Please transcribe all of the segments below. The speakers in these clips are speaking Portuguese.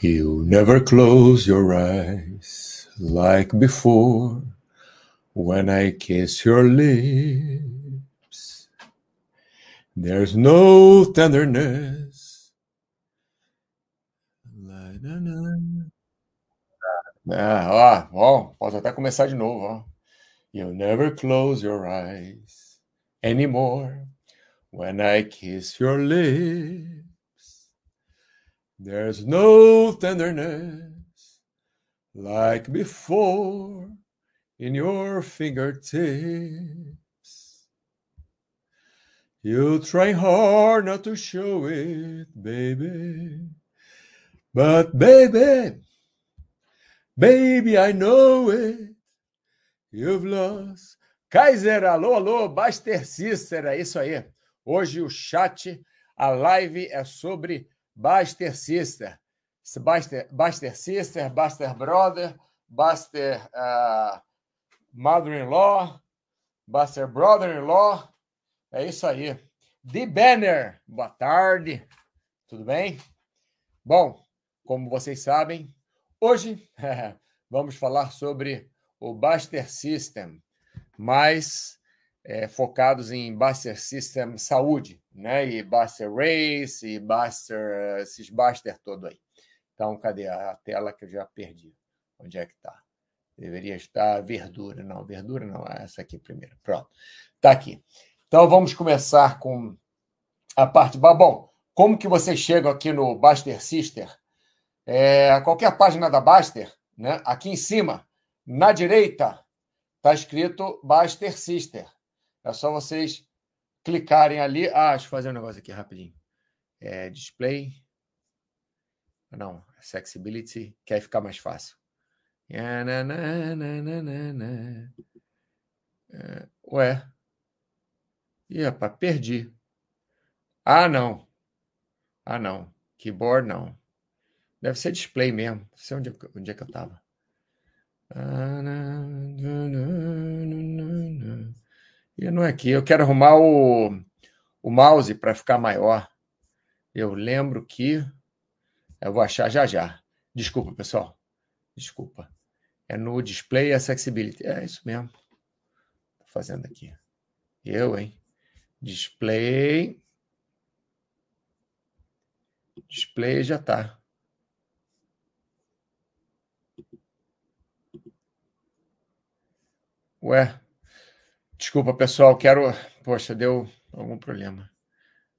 You never close your eyes like before when I kiss your lips. There's no tenderness. Ah, ó, ó, posso até começar de novo, ó. You never close your eyes anymore when I kiss your lips. There's no tenderness like before in your fingertips. You try hard not to show it, baby. But, baby, baby, I know it. You've lost. Kaiser, alô, alô, Baster Sister, é isso aí. Hoje o chat, a live é sobre Baster Sister, Baster, Baster Sister, Baster Brother, Baster uh, Mother-in-Law, Baster Brother-in-Law. É isso aí. The Banner, boa tarde, tudo bem? Bom, como vocês sabem, hoje vamos falar sobre o Baster System, mais é, focados em Buster System Saúde, né? E Buster Race, e Buster, esses Buster todo aí. Então, cadê a tela que eu já perdi? Onde é que está? Deveria estar verdura. Não, verdura não, é essa aqui primeiro. Pronto. Está aqui. Então, vamos começar com a parte. Bom, como que vocês chegam aqui no Buster Sister? É, qualquer página da Buster, né? aqui em cima, na direita, está escrito Buster Sister. É só vocês clicarem ali. Ah, deixa eu fazer um negócio aqui rapidinho. É, display. Não, accessibility, quer ficar mais fácil. É, ué. Ih, perdi. Ah, não. Ah, não. Keyboard, não. Deve ser display mesmo. Não sei onde, onde é que eu estava. Ah, e não é aqui. Eu quero arrumar o, o mouse para ficar maior. Eu lembro que. Eu vou achar já já. Desculpa, pessoal. Desculpa. É no Display Accessibility. É isso mesmo. Estou fazendo aqui. Eu, hein? Display. Display já está. Ué, Desculpa, pessoal, quero. Poxa, deu algum problema.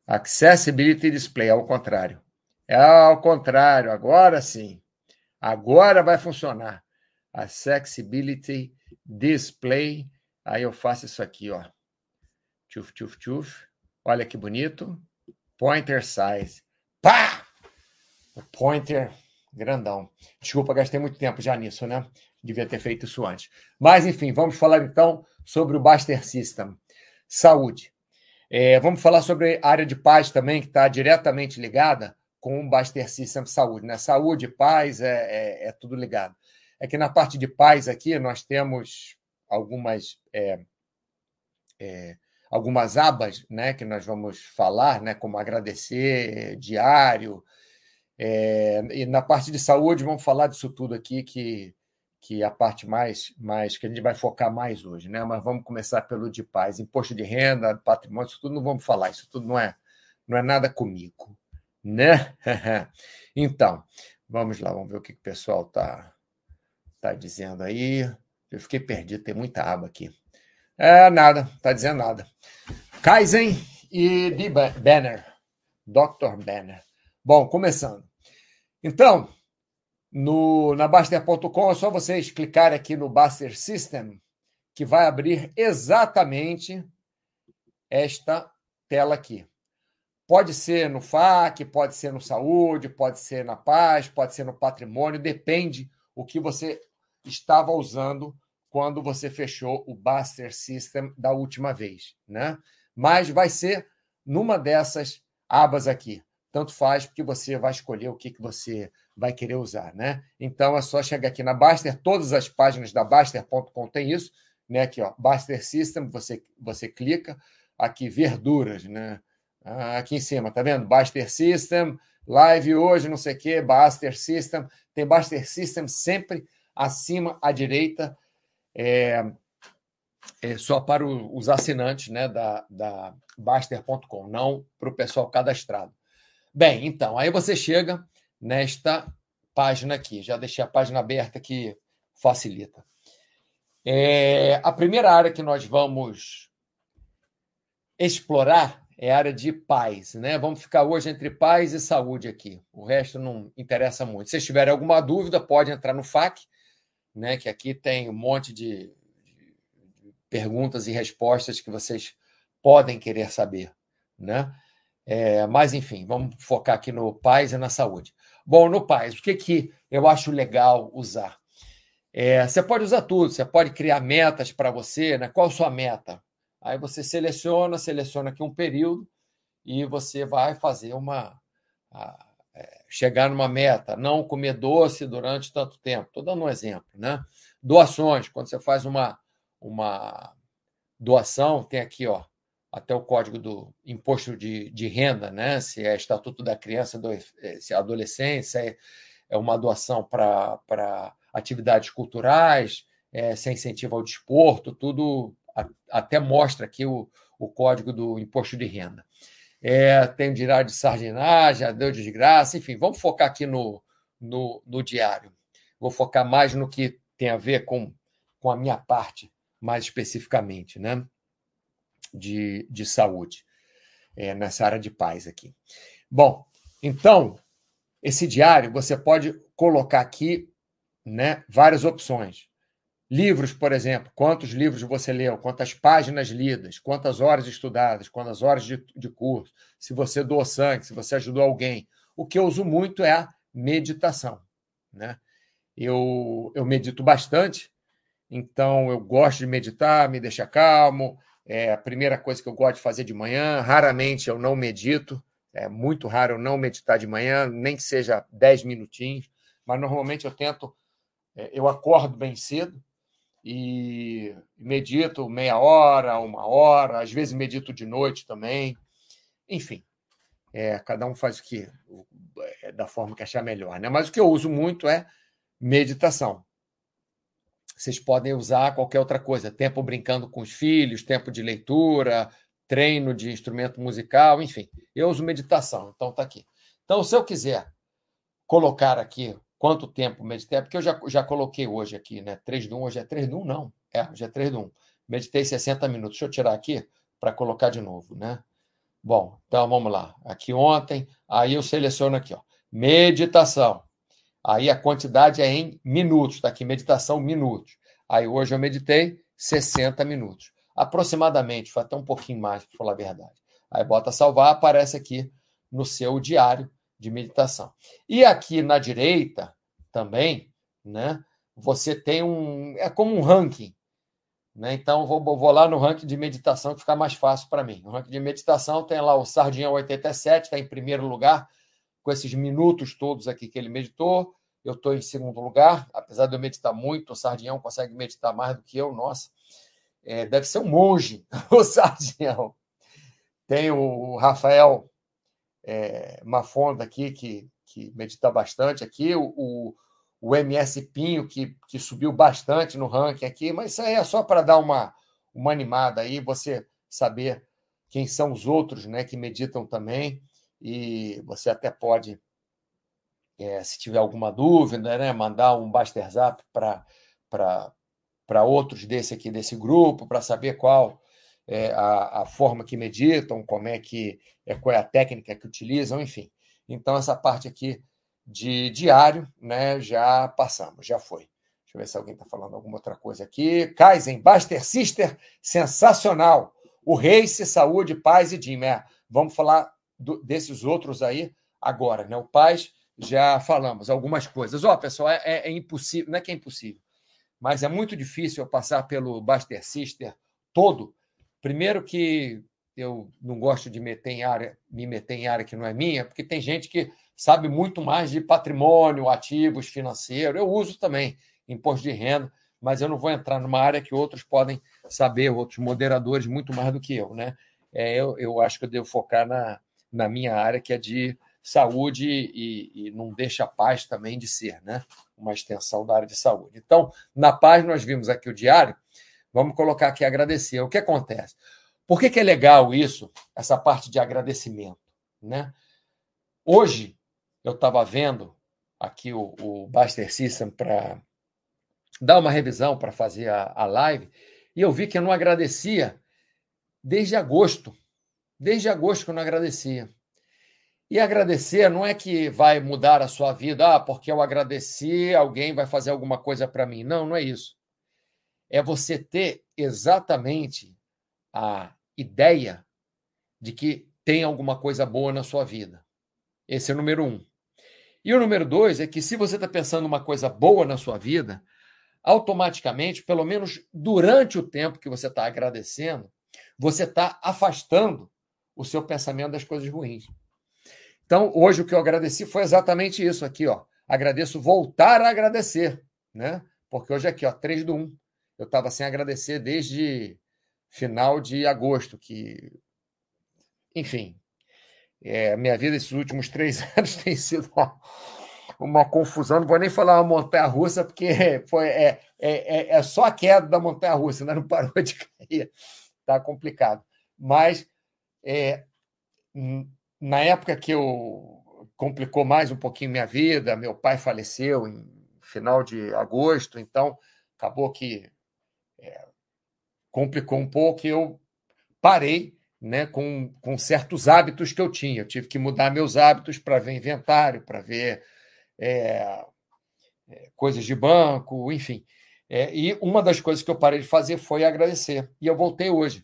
Accessibility Display, ao contrário. É ao contrário, agora sim. Agora vai funcionar. Accessibility Display. Aí eu faço isso aqui, ó. Tchuf, tchuf, tchuf. Olha que bonito. Pointer size. Pá! O pointer grandão. Desculpa, gastei muito tempo já nisso, né? Devia ter feito isso antes. Mas, enfim, vamos falar então sobre o Baster System. Saúde. É, vamos falar sobre a área de paz também, que está diretamente ligada com o Baster System Saúde. Né? Saúde, paz, é, é, é, tudo ligado. É que na parte de paz aqui nós temos algumas, é, é, algumas abas né, que nós vamos falar, né, como agradecer, diário. É, e na parte de saúde, vamos falar disso tudo aqui que que é a parte mais, mais que a gente vai focar mais hoje, né? Mas vamos começar pelo de paz, imposto de renda, patrimônio, isso tudo não vamos falar, isso tudo não é, não é nada comigo, né? então, vamos lá, vamos ver o que o pessoal tá tá dizendo aí. Eu fiquei perdido, tem muita aba aqui. É nada, tá dizendo nada. Kaizen e de Banner, Dr. Banner. Bom, começando. Então, no, na Baster.com é só vocês clicarem aqui no Baster System, que vai abrir exatamente esta tela aqui. Pode ser no FAC, pode ser no Saúde, pode ser na Paz, pode ser no Patrimônio, depende o que você estava usando quando você fechou o Baster System da última vez, né? Mas vai ser numa dessas abas aqui. Tanto faz, porque você vai escolher o que, que você vai querer usar, né? Então é só chegar aqui na Baster, todas as páginas da Baster.com tem isso, né? Aqui, ó, Baster System, você, você clica, aqui verduras, né? Ah, aqui em cima, tá vendo? Baster System, live hoje, não sei o quê, Baster System. Tem Baster System sempre acima à direita, é, é só para os assinantes né, da, da Baster.com, não para o pessoal cadastrado. Bem, então, aí você chega nesta página aqui. Já deixei a página aberta que facilita. É, a primeira área que nós vamos explorar é a área de paz, né? Vamos ficar hoje entre paz e saúde aqui. O resto não interessa muito. Se tiverem alguma dúvida, pode entrar no FAQ, né? Que aqui tem um monte de, de perguntas e respostas que vocês podem querer saber, né? É, mas enfim, vamos focar aqui no paz e na saúde. Bom, no paz, o que que eu acho legal usar? É, você pode usar tudo. Você pode criar metas para você, né? Qual a sua meta? Aí você seleciona, seleciona aqui um período e você vai fazer uma. A, é, chegar numa meta, não comer doce durante tanto tempo. Estou dando um exemplo, né? Doações, quando você faz uma, uma doação, tem aqui, ó, até o código do imposto de, de renda, né? Se é estatuto da criança, do, é, se é adolescência, é, é uma doação para atividades culturais, é, se é incentivo ao desporto, tudo até mostra aqui o, o código do imposto de renda. É, tem o diário de sardinagem, deu desgraça, enfim, vamos focar aqui no, no, no, diário. Vou focar mais no que tem a ver com, com a minha parte, mais especificamente, né? De, de saúde, é, nessa área de paz aqui. Bom, então, esse diário você pode colocar aqui né, várias opções. Livros, por exemplo, quantos livros você leu, quantas páginas lidas, quantas horas estudadas, quantas horas de, de curso, se você doou sangue, se você ajudou alguém. O que eu uso muito é a meditação. Né? Eu, eu medito bastante, então eu gosto de meditar, me deixa calmo. É a primeira coisa que eu gosto de fazer de manhã. Raramente eu não medito, é muito raro eu não meditar de manhã, nem que seja 10 minutinhos, mas normalmente eu tento, é, eu acordo bem cedo, e medito meia hora, uma hora, às vezes medito de noite também. Enfim, é, cada um faz o que é, da forma que achar melhor, né? Mas o que eu uso muito é meditação. Vocês podem usar qualquer outra coisa, tempo brincando com os filhos, tempo de leitura, treino de instrumento musical, enfim. Eu uso meditação, então tá aqui. Então, se eu quiser colocar aqui quanto tempo meditei, é porque eu já, já coloquei hoje aqui, né? 3 do 1, hoje é 3 do 1, não. É, hoje é 3 do 1. Meditei 60 minutos. Deixa eu tirar aqui para colocar de novo, né? Bom, então vamos lá. Aqui ontem, aí eu seleciono aqui, ó. Meditação. Aí a quantidade é em minutos, tá aqui, meditação minutos. Aí hoje eu meditei 60 minutos. Aproximadamente, foi até um pouquinho mais, para falar a verdade. Aí bota salvar, aparece aqui no seu diário de meditação. E aqui na direita, também, né? Você tem um. É como um ranking. Né? Então, vou, vou lá no ranking de meditação que fica mais fácil para mim. No ranking de meditação tem lá o Sardinha 87, está em primeiro lugar, com esses minutos todos aqui que ele meditou. Eu estou em segundo lugar, apesar de eu meditar muito, o Sardinhão consegue meditar mais do que eu, nossa. É, deve ser um monge, o Sardinhão. Tem o Rafael é, Mafonda aqui, que, que medita bastante aqui, o, o, o MS Pinho, que, que subiu bastante no ranking aqui, mas isso aí é só para dar uma, uma animada aí, você saber quem são os outros né, que meditam também, e você até pode, é, se tiver alguma dúvida, né, mandar um Baster Zap para outros desse aqui, desse grupo, para saber qual é, a, a, forma que meditam, como é que é, qual é a técnica que utilizam, enfim. Então, essa parte aqui de diário, né, já passamos, já foi. Deixa eu ver se alguém está falando alguma outra coisa aqui. Kaizen, Buster Sister, sensacional. O Race, Saúde, Paz e Jim. É, vamos falar do, desses outros aí agora, né? O Paz, já falamos algumas coisas. Ó, oh, pessoal, é, é, é, impossível, não é que é impossível, mas é muito difícil eu passar pelo Buster Sister todo. Primeiro que eu não gosto de meter em área, me meter em área que não é minha, porque tem gente que sabe muito mais de patrimônio, ativos, financeiro. Eu uso também imposto de renda, mas eu não vou entrar numa área que outros podem saber, outros moderadores muito mais do que eu, né? é, eu, eu acho que eu devo focar na, na minha área, que é de saúde e, e não deixa a paz também de ser, né? Uma extensão da área de saúde. Então, na paz, nós vimos aqui o diário, vamos colocar aqui agradecer. O que acontece? Por que, que é legal isso, essa parte de agradecimento? Né? Hoje, eu estava vendo aqui o, o Buster System para dar uma revisão para fazer a, a live, e eu vi que eu não agradecia desde agosto. Desde agosto que eu não agradecia. E agradecer não é que vai mudar a sua vida, ah, porque eu agradeci, alguém vai fazer alguma coisa para mim. Não, não é isso. É você ter exatamente a ideia de que tem alguma coisa boa na sua vida. Esse é o número um. E o número dois é que se você está pensando uma coisa boa na sua vida, automaticamente, pelo menos durante o tempo que você está agradecendo, você está afastando o seu pensamento das coisas ruins. Então, hoje o que eu agradeci foi exatamente isso aqui, ó. Agradeço voltar a agradecer, né? Porque hoje aqui, ó, 3 do 1. Eu estava sem agradecer desde final de agosto, que enfim, é, minha vida esses últimos três anos tem sido uma, uma confusão. Não vou nem falar uma montanha russa, porque foi, é, é, é, é só a queda da montanha russa, ainda não parou de cair. Está complicado. Mas é, na época que eu complicou mais um pouquinho minha vida, meu pai faleceu em final de agosto, então acabou que é, complicou um pouco e eu parei né, com, com certos hábitos que eu tinha. Eu tive que mudar meus hábitos para ver inventário, para ver é, é, coisas de banco, enfim. É, e uma das coisas que eu parei de fazer foi agradecer. E eu voltei hoje.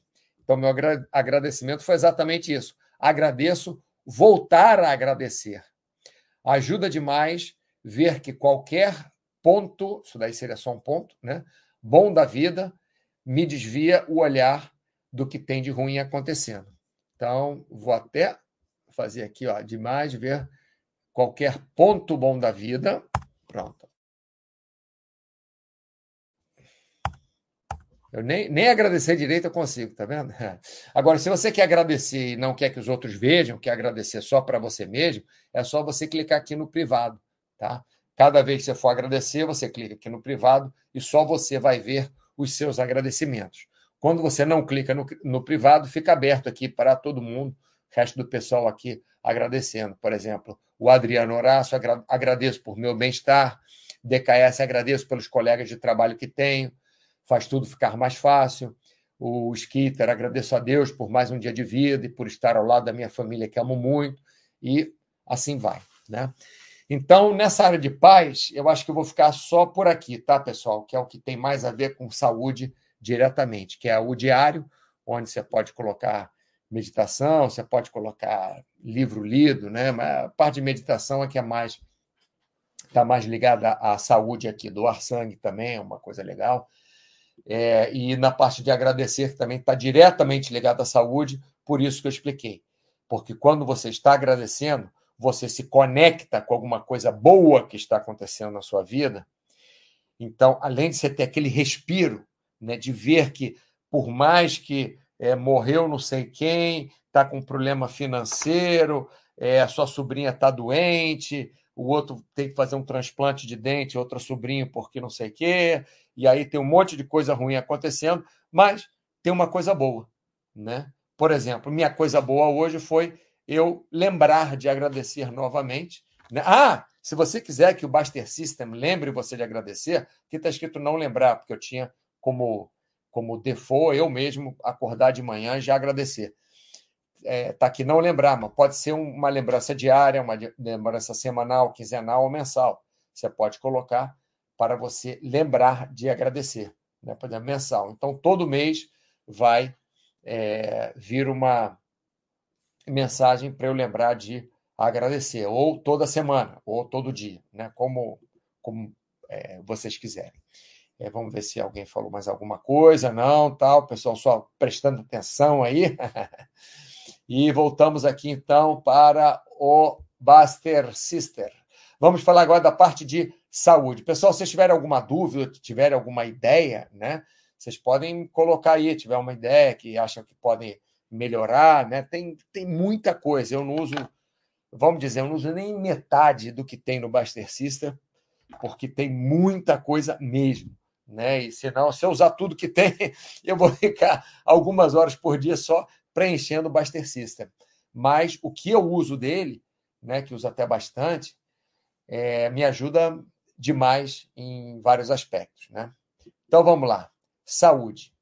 Então, meu agradecimento foi exatamente isso. Agradeço voltar a agradecer. Ajuda demais ver que qualquer ponto, isso daí seria só um ponto, né? Bom da vida, me desvia o olhar do que tem de ruim acontecendo. Então, vou até fazer aqui, ó, demais ver qualquer ponto bom da vida. Pronto. Eu nem, nem agradecer direito eu consigo, tá vendo? Agora, se você quer agradecer e não quer que os outros vejam, quer agradecer só para você mesmo, é só você clicar aqui no privado, tá? Cada vez que você for agradecer, você clica aqui no privado e só você vai ver os seus agradecimentos. Quando você não clica no, no privado, fica aberto aqui para todo mundo, o resto do pessoal aqui agradecendo. Por exemplo, o Adriano Horácio, agra agradeço por meu bem-estar. DKS, agradeço pelos colegas de trabalho que tenho faz tudo ficar mais fácil. O Skitter, agradeço a Deus por mais um dia de vida e por estar ao lado da minha família que amo muito, e assim vai. Né? Então, nessa área de paz, eu acho que eu vou ficar só por aqui, tá, pessoal? Que é o que tem mais a ver com saúde diretamente, que é o diário, onde você pode colocar meditação, você pode colocar livro lido, né? Mas a parte de meditação é que é mais está mais ligada à saúde aqui, doar sangue também é uma coisa legal. É, e na parte de agradecer, que também está diretamente ligado à saúde, por isso que eu expliquei. Porque quando você está agradecendo, você se conecta com alguma coisa boa que está acontecendo na sua vida. Então, além de você ter aquele respiro, né, de ver que, por mais que é, morreu não sei quem, está com problema financeiro, é, a sua sobrinha está doente, o outro tem que fazer um transplante de dente, outro sobrinho porque não sei o quê, e aí tem um monte de coisa ruim acontecendo, mas tem uma coisa boa, né? Por exemplo, minha coisa boa hoje foi eu lembrar de agradecer novamente. Né? Ah, se você quiser que o Baster System lembre você de agradecer, aqui está escrito não lembrar, porque eu tinha como, como default eu mesmo acordar de manhã e já agradecer. Está é, tá aqui não lembrar, mas pode ser uma lembrança diária, uma lembrança semanal, quinzenal ou mensal. Você pode colocar para você lembrar de agradecer, né? por exemplo, mensal. Então, todo mês vai é, vir uma mensagem para eu lembrar de agradecer, ou toda semana, ou todo dia, né? como, como é, vocês quiserem. É, vamos ver se alguém falou mais alguma coisa, não, tal, pessoal só prestando atenção aí. e voltamos aqui então para o Buster Sister. Vamos falar agora da parte de saúde. Pessoal, se vocês tiverem alguma dúvida, tiverem alguma ideia, né? Vocês podem colocar aí, tiver uma ideia que acham que podem melhorar, né? Tem, tem muita coisa. Eu não uso, vamos dizer, eu não uso nem metade do que tem no Buster System, porque tem muita coisa mesmo. Né? E senão, se eu usar tudo que tem, eu vou ficar algumas horas por dia só preenchendo o Buster System. Mas o que eu uso dele, né, que uso até bastante, é, me ajuda demais em vários aspectos. Né? Então vamos lá. Saúde.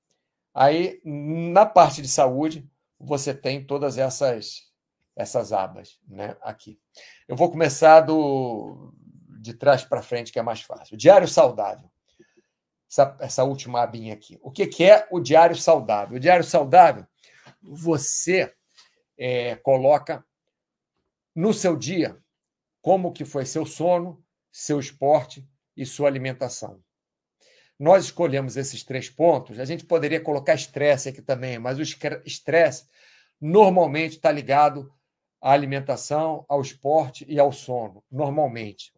Aí, na parte de saúde, você tem todas essas essas abas, né? Aqui. Eu vou começar do de trás para frente, que é mais fácil. Diário saudável. Essa, essa última abinha aqui. O que, que é o diário saudável? O diário saudável, você é, coloca no seu dia como que foi seu sono, seu esporte e sua alimentação. Nós escolhemos esses três pontos. A gente poderia colocar estresse aqui também, mas o estresse normalmente está ligado à alimentação, ao esporte e ao sono, normalmente.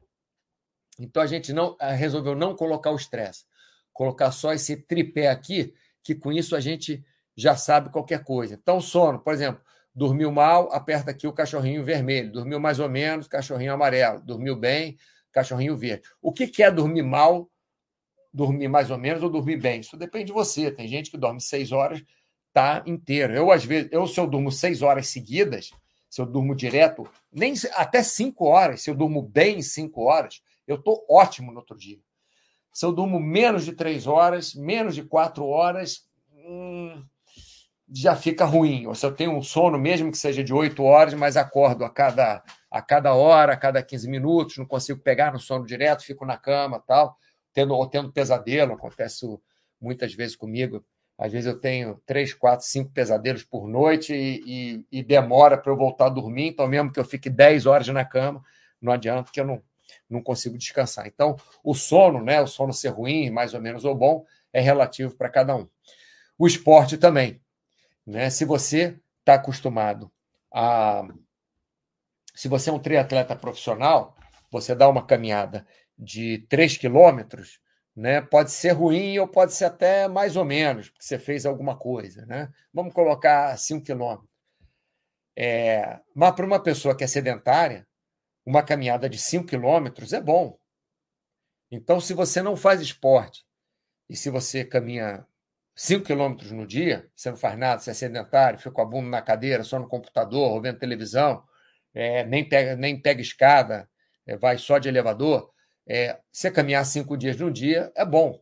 Então a gente não eh, resolveu não colocar o estresse, colocar só esse tripé aqui, que com isso a gente já sabe qualquer coisa. Então, sono, por exemplo, dormiu mal, aperta aqui o cachorrinho vermelho, dormiu mais ou menos, cachorrinho amarelo, dormiu bem, cachorrinho verde. O que é dormir mal, dormir mais ou menos ou dormir bem? Isso depende de você. Tem gente que dorme seis horas, tá inteiro. Eu, às vezes, eu, se eu durmo seis horas seguidas, se eu durmo direto, nem até cinco horas, se eu durmo bem cinco horas, eu estou ótimo no outro dia. Se eu durmo menos de três horas, menos de quatro horas, hum, já fica ruim. Ou se eu tenho um sono, mesmo que seja de oito horas, mas acordo a cada, a cada hora, a cada 15 minutos, não consigo pegar no sono direto, fico na cama tal, tendo, ou tendo pesadelo, acontece muitas vezes comigo. Às vezes eu tenho três, quatro, cinco pesadelos por noite e, e, e demora para eu voltar a dormir. Então, mesmo que eu fique 10 horas na cama, não adianta que eu não, não consigo descansar. Então, o sono, né, o sono ser ruim, mais ou menos ou bom, é relativo para cada um. O esporte também. Né? Se você está acostumado a. Se você é um triatleta profissional, você dá uma caminhada de 3 quilômetros, né? Pode ser ruim ou pode ser até mais ou menos, porque você fez alguma coisa, né? Vamos colocar 5 quilômetros. É, mas para uma pessoa que é sedentária, uma caminhada de 5 quilômetros é bom. Então, se você não faz esporte e se você caminha 5 quilômetros no dia, você não faz nada, você é sedentário, fica com a bunda na cadeira, só no computador, ou vendo televisão, é, nem, pega, nem pega escada, é, vai só de elevador, é, você caminhar cinco dias no dia é bom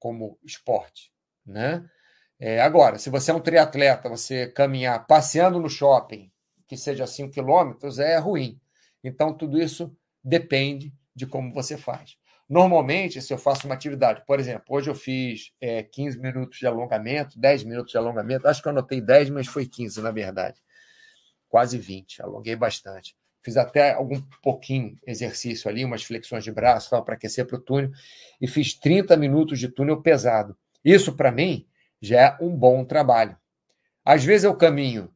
como esporte, né? É, agora, se você é um triatleta, você caminhar passeando no shopping, que seja 5 quilômetros, é ruim. Então, tudo isso depende de como você faz. Normalmente, se eu faço uma atividade, por exemplo, hoje eu fiz é, 15 minutos de alongamento, 10 minutos de alongamento, acho que eu anotei 10, mas foi 15, na verdade. Quase 20, alonguei bastante. Fiz até algum pouquinho exercício ali, umas flexões de braço para aquecer para o túnel, e fiz 30 minutos de túnel pesado. Isso, para mim, já é um bom trabalho. Às vezes eu caminho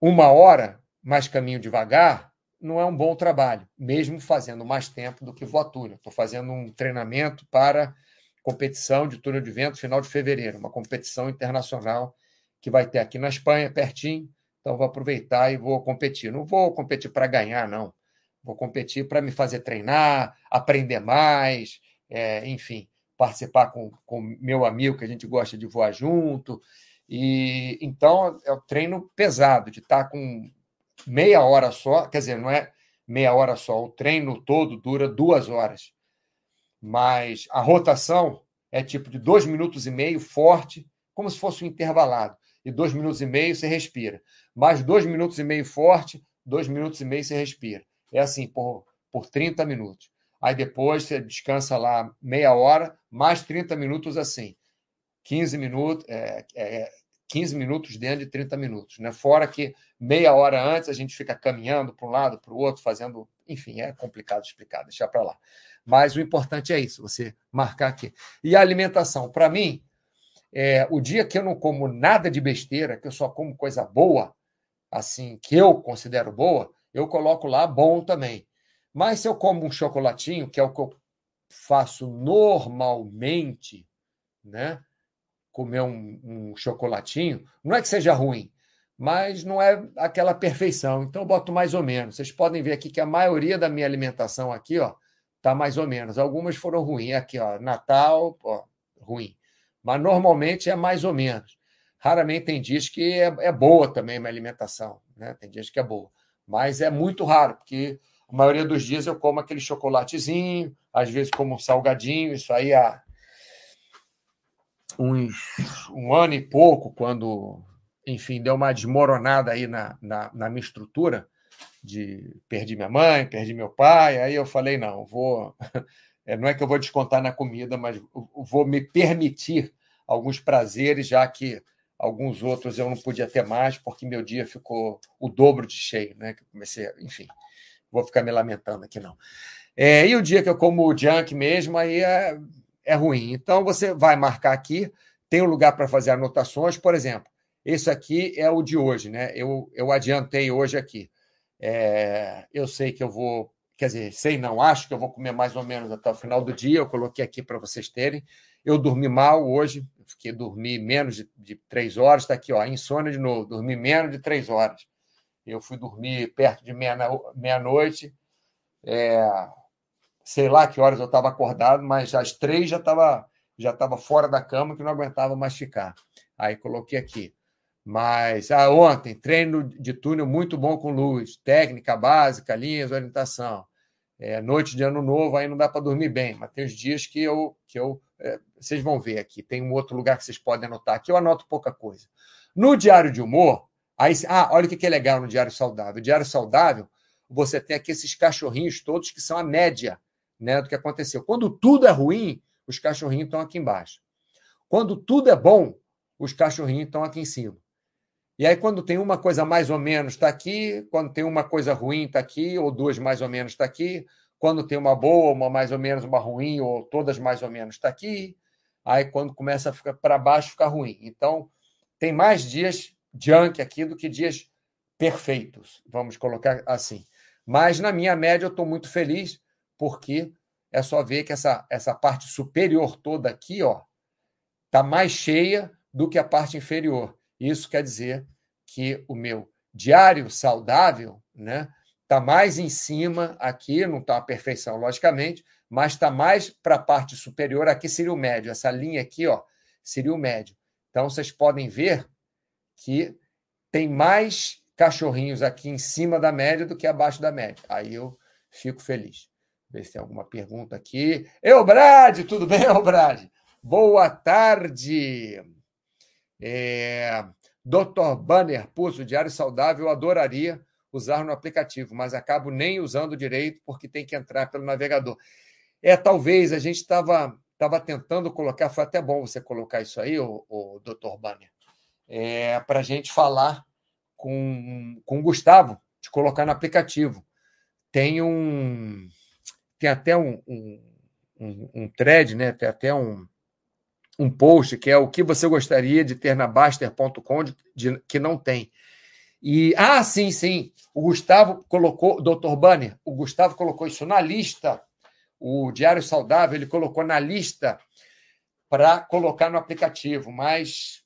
uma hora, mas caminho devagar, não é um bom trabalho, mesmo fazendo mais tempo do que vou a túnel. Estou fazendo um treinamento para competição de túnel de vento final de fevereiro, uma competição internacional que vai ter aqui na Espanha, pertinho. Então, vou aproveitar e vou competir. Não vou competir para ganhar, não. Vou competir para me fazer treinar, aprender mais, é, enfim, participar com, com meu amigo que a gente gosta de voar junto. E então é o treino pesado, de estar tá com meia hora só, quer dizer, não é meia hora só, o treino todo dura duas horas. Mas a rotação é tipo de dois minutos e meio, forte, como se fosse um intervalado. E dois minutos e meio você respira. Mais dois minutos e meio forte, dois minutos e meio você respira. É assim, por, por 30 minutos. Aí depois você descansa lá meia hora, mais 30 minutos assim. 15 minutos, é, é, 15 minutos dentro de 30 minutos, né? Fora que meia hora antes a gente fica caminhando para um lado, para o outro, fazendo. Enfim, é complicado explicar, deixar para lá. Mas o importante é isso, você marcar aqui. E a alimentação, para mim, é, o dia que eu não como nada de besteira, que eu só como coisa boa, assim, que eu considero boa, eu coloco lá bom também. Mas se eu como um chocolatinho, que é o que eu faço normalmente, né? Comer um, um chocolatinho, não é que seja ruim, mas não é aquela perfeição. Então, eu boto mais ou menos. Vocês podem ver aqui que a maioria da minha alimentação aqui, ó, tá mais ou menos. Algumas foram ruins. Aqui, ó, Natal, ó, ruim. Mas normalmente é mais ou menos. Raramente tem dias que é, é boa também minha alimentação, né? Tem dias que é boa. Mas é muito raro, porque a maioria dos dias eu como aquele chocolatezinho, às vezes como um salgadinho, isso aí há uns, um ano e pouco, quando enfim, deu uma desmoronada aí na, na, na, minha estrutura, de perdi minha mãe, perdi meu pai, aí eu falei, não, vou, é, não é que eu vou descontar na comida, mas vou me permitir alguns prazeres, já que alguns outros eu não podia ter mais, porque meu dia ficou o dobro de cheio, né? Que comecei, enfim, vou ficar me lamentando aqui não. É, e o dia que eu como junk mesmo, aí é, é ruim. Então você vai marcar aqui, tem um lugar para fazer anotações, por exemplo, esse aqui é o de hoje, né? Eu, eu adiantei hoje aqui. É, eu sei que eu vou, quer dizer, sei não, acho que eu vou comer mais ou menos até o final do dia. Eu coloquei aqui para vocês terem. Eu dormi mal hoje, fiquei dormi menos de, de três horas. Está aqui, ó, insônia de novo, dormi menos de três horas. Eu fui dormir perto de meia-noite. Meia é, sei lá que horas eu estava acordado, mas às três já estava já estava fora da cama que não aguentava mais ficar. Aí coloquei aqui. Mas ah, ontem, treino de túnel muito bom com luz, técnica básica, linhas, orientação. É, noite de ano novo, aí não dá para dormir bem, mas tem os dias que eu. Que eu é, vocês vão ver aqui, tem um outro lugar que vocês podem anotar aqui, eu anoto pouca coisa. No diário de humor, aí, ah, olha o que é legal no diário saudável. O diário saudável, você tem aqui esses cachorrinhos todos que são a média né, do que aconteceu. Quando tudo é ruim, os cachorrinhos estão aqui embaixo. Quando tudo é bom, os cachorrinhos estão aqui em cima. E aí, quando tem uma coisa mais ou menos, está aqui. Quando tem uma coisa ruim, está aqui. Ou duas mais ou menos, está aqui. Quando tem uma boa, uma mais ou menos, uma ruim, ou todas mais ou menos, está aqui. Aí, quando começa a ficar para baixo, fica ruim. Então, tem mais dias junk aqui do que dias perfeitos, vamos colocar assim. Mas, na minha média, eu estou muito feliz, porque é só ver que essa, essa parte superior toda aqui, ó, está mais cheia do que a parte inferior. Isso quer dizer que o meu diário saudável né, está mais em cima aqui, não está a perfeição, logicamente, mas está mais para a parte superior. Aqui seria o médio. Essa linha aqui ó, seria o médio. Então, vocês podem ver que tem mais cachorrinhos aqui em cima da média do que abaixo da média. Aí eu fico feliz. Ver se tem alguma pergunta aqui. Eu, Brad, tudo bem, eu, Brad? Boa tarde. É, Dr. Banner, pulso diário saudável, adoraria usar no aplicativo, mas acabo nem usando direito porque tem que entrar pelo navegador. É, talvez a gente estava tava tentando colocar, foi até bom você colocar isso aí, o, o Dr. Banner, é, para a gente falar com, com o Gustavo, de colocar no aplicativo. Tem um. Tem até um, um, um, um thread, né? Tem até um, um post que é o que você gostaria de ter na Baster.com que não tem. E ah, sim, sim. O Gustavo colocou, Dr. Banner, o Gustavo colocou isso na lista. O Diário Saudável ele colocou na lista para colocar no aplicativo, mas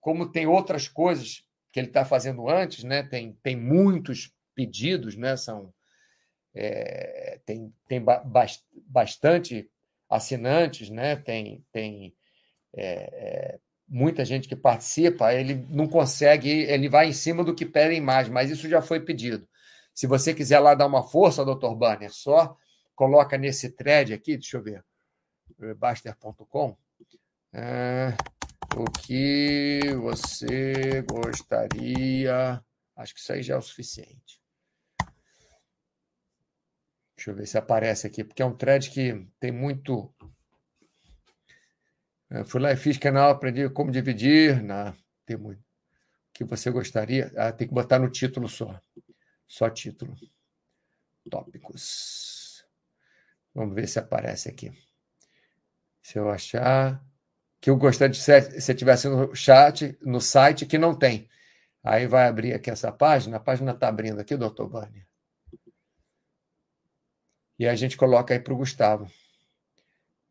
como tem outras coisas que ele está fazendo antes, né? Tem, tem muitos pedidos, né? São é, tem, tem bastante assinantes, né? Tem, tem é, é, muita gente que participa, ele não consegue, ele vai em cima do que pedem mais, mas isso já foi pedido. Se você quiser lá dar uma força, doutor Banner, só coloca nesse thread aqui, deixa eu ver, baster.com, é, o que você gostaria. Acho que isso aí já é o suficiente. Deixa eu ver se aparece aqui, porque é um thread que tem muito eu fui lá e fiz canal, aprendi como dividir. Não, tem muito. O que você gostaria? Ah, tem que botar no título só. Só título. Tópicos. Vamos ver se aparece aqui. Se eu achar. Que eu gostaria de ser, se tivesse no chat, no site, que não tem. Aí vai abrir aqui essa página. A página está abrindo aqui, doutor Vânia. E a gente coloca aí para o Gustavo.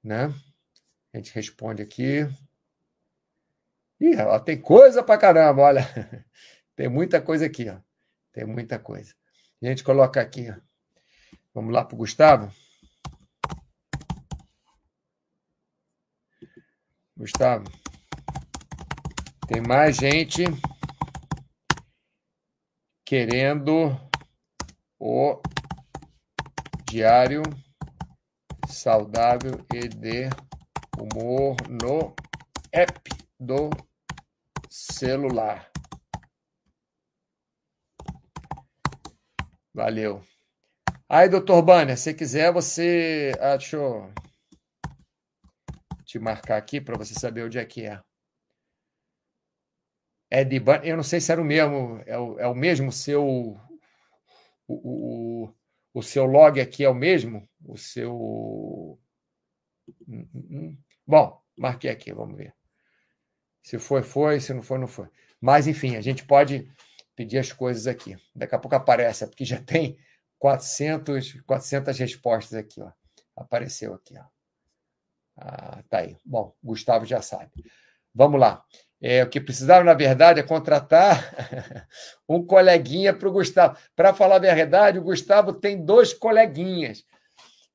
Né? A gente responde aqui. Ih, ó, tem coisa pra caramba, olha. Tem muita coisa aqui, ó. Tem muita coisa. A gente coloca aqui, ó. Vamos lá para o Gustavo. Gustavo, tem mais gente querendo o diário saudável e de humor no app do celular. Valeu. Aí, doutor Banner, se quiser, você. Ah, deixa eu te marcar aqui para você saber onde é que é. É de Banner. Eu não sei se era o mesmo. É o, é o mesmo seu. O, o, o seu log aqui é o mesmo? O seu. Hum, hum, hum. Bom, marquei aqui, vamos ver. Se foi, foi. Se não foi, não foi. Mas, enfim, a gente pode pedir as coisas aqui. Daqui a pouco aparece, porque já tem 400, 400 respostas aqui. Ó. Apareceu aqui. Ó. Ah, tá aí. Bom, Gustavo já sabe. Vamos lá. É, o que precisava, na verdade, é contratar um coleguinha para o Gustavo. Para falar a verdade, o Gustavo tem dois coleguinhas,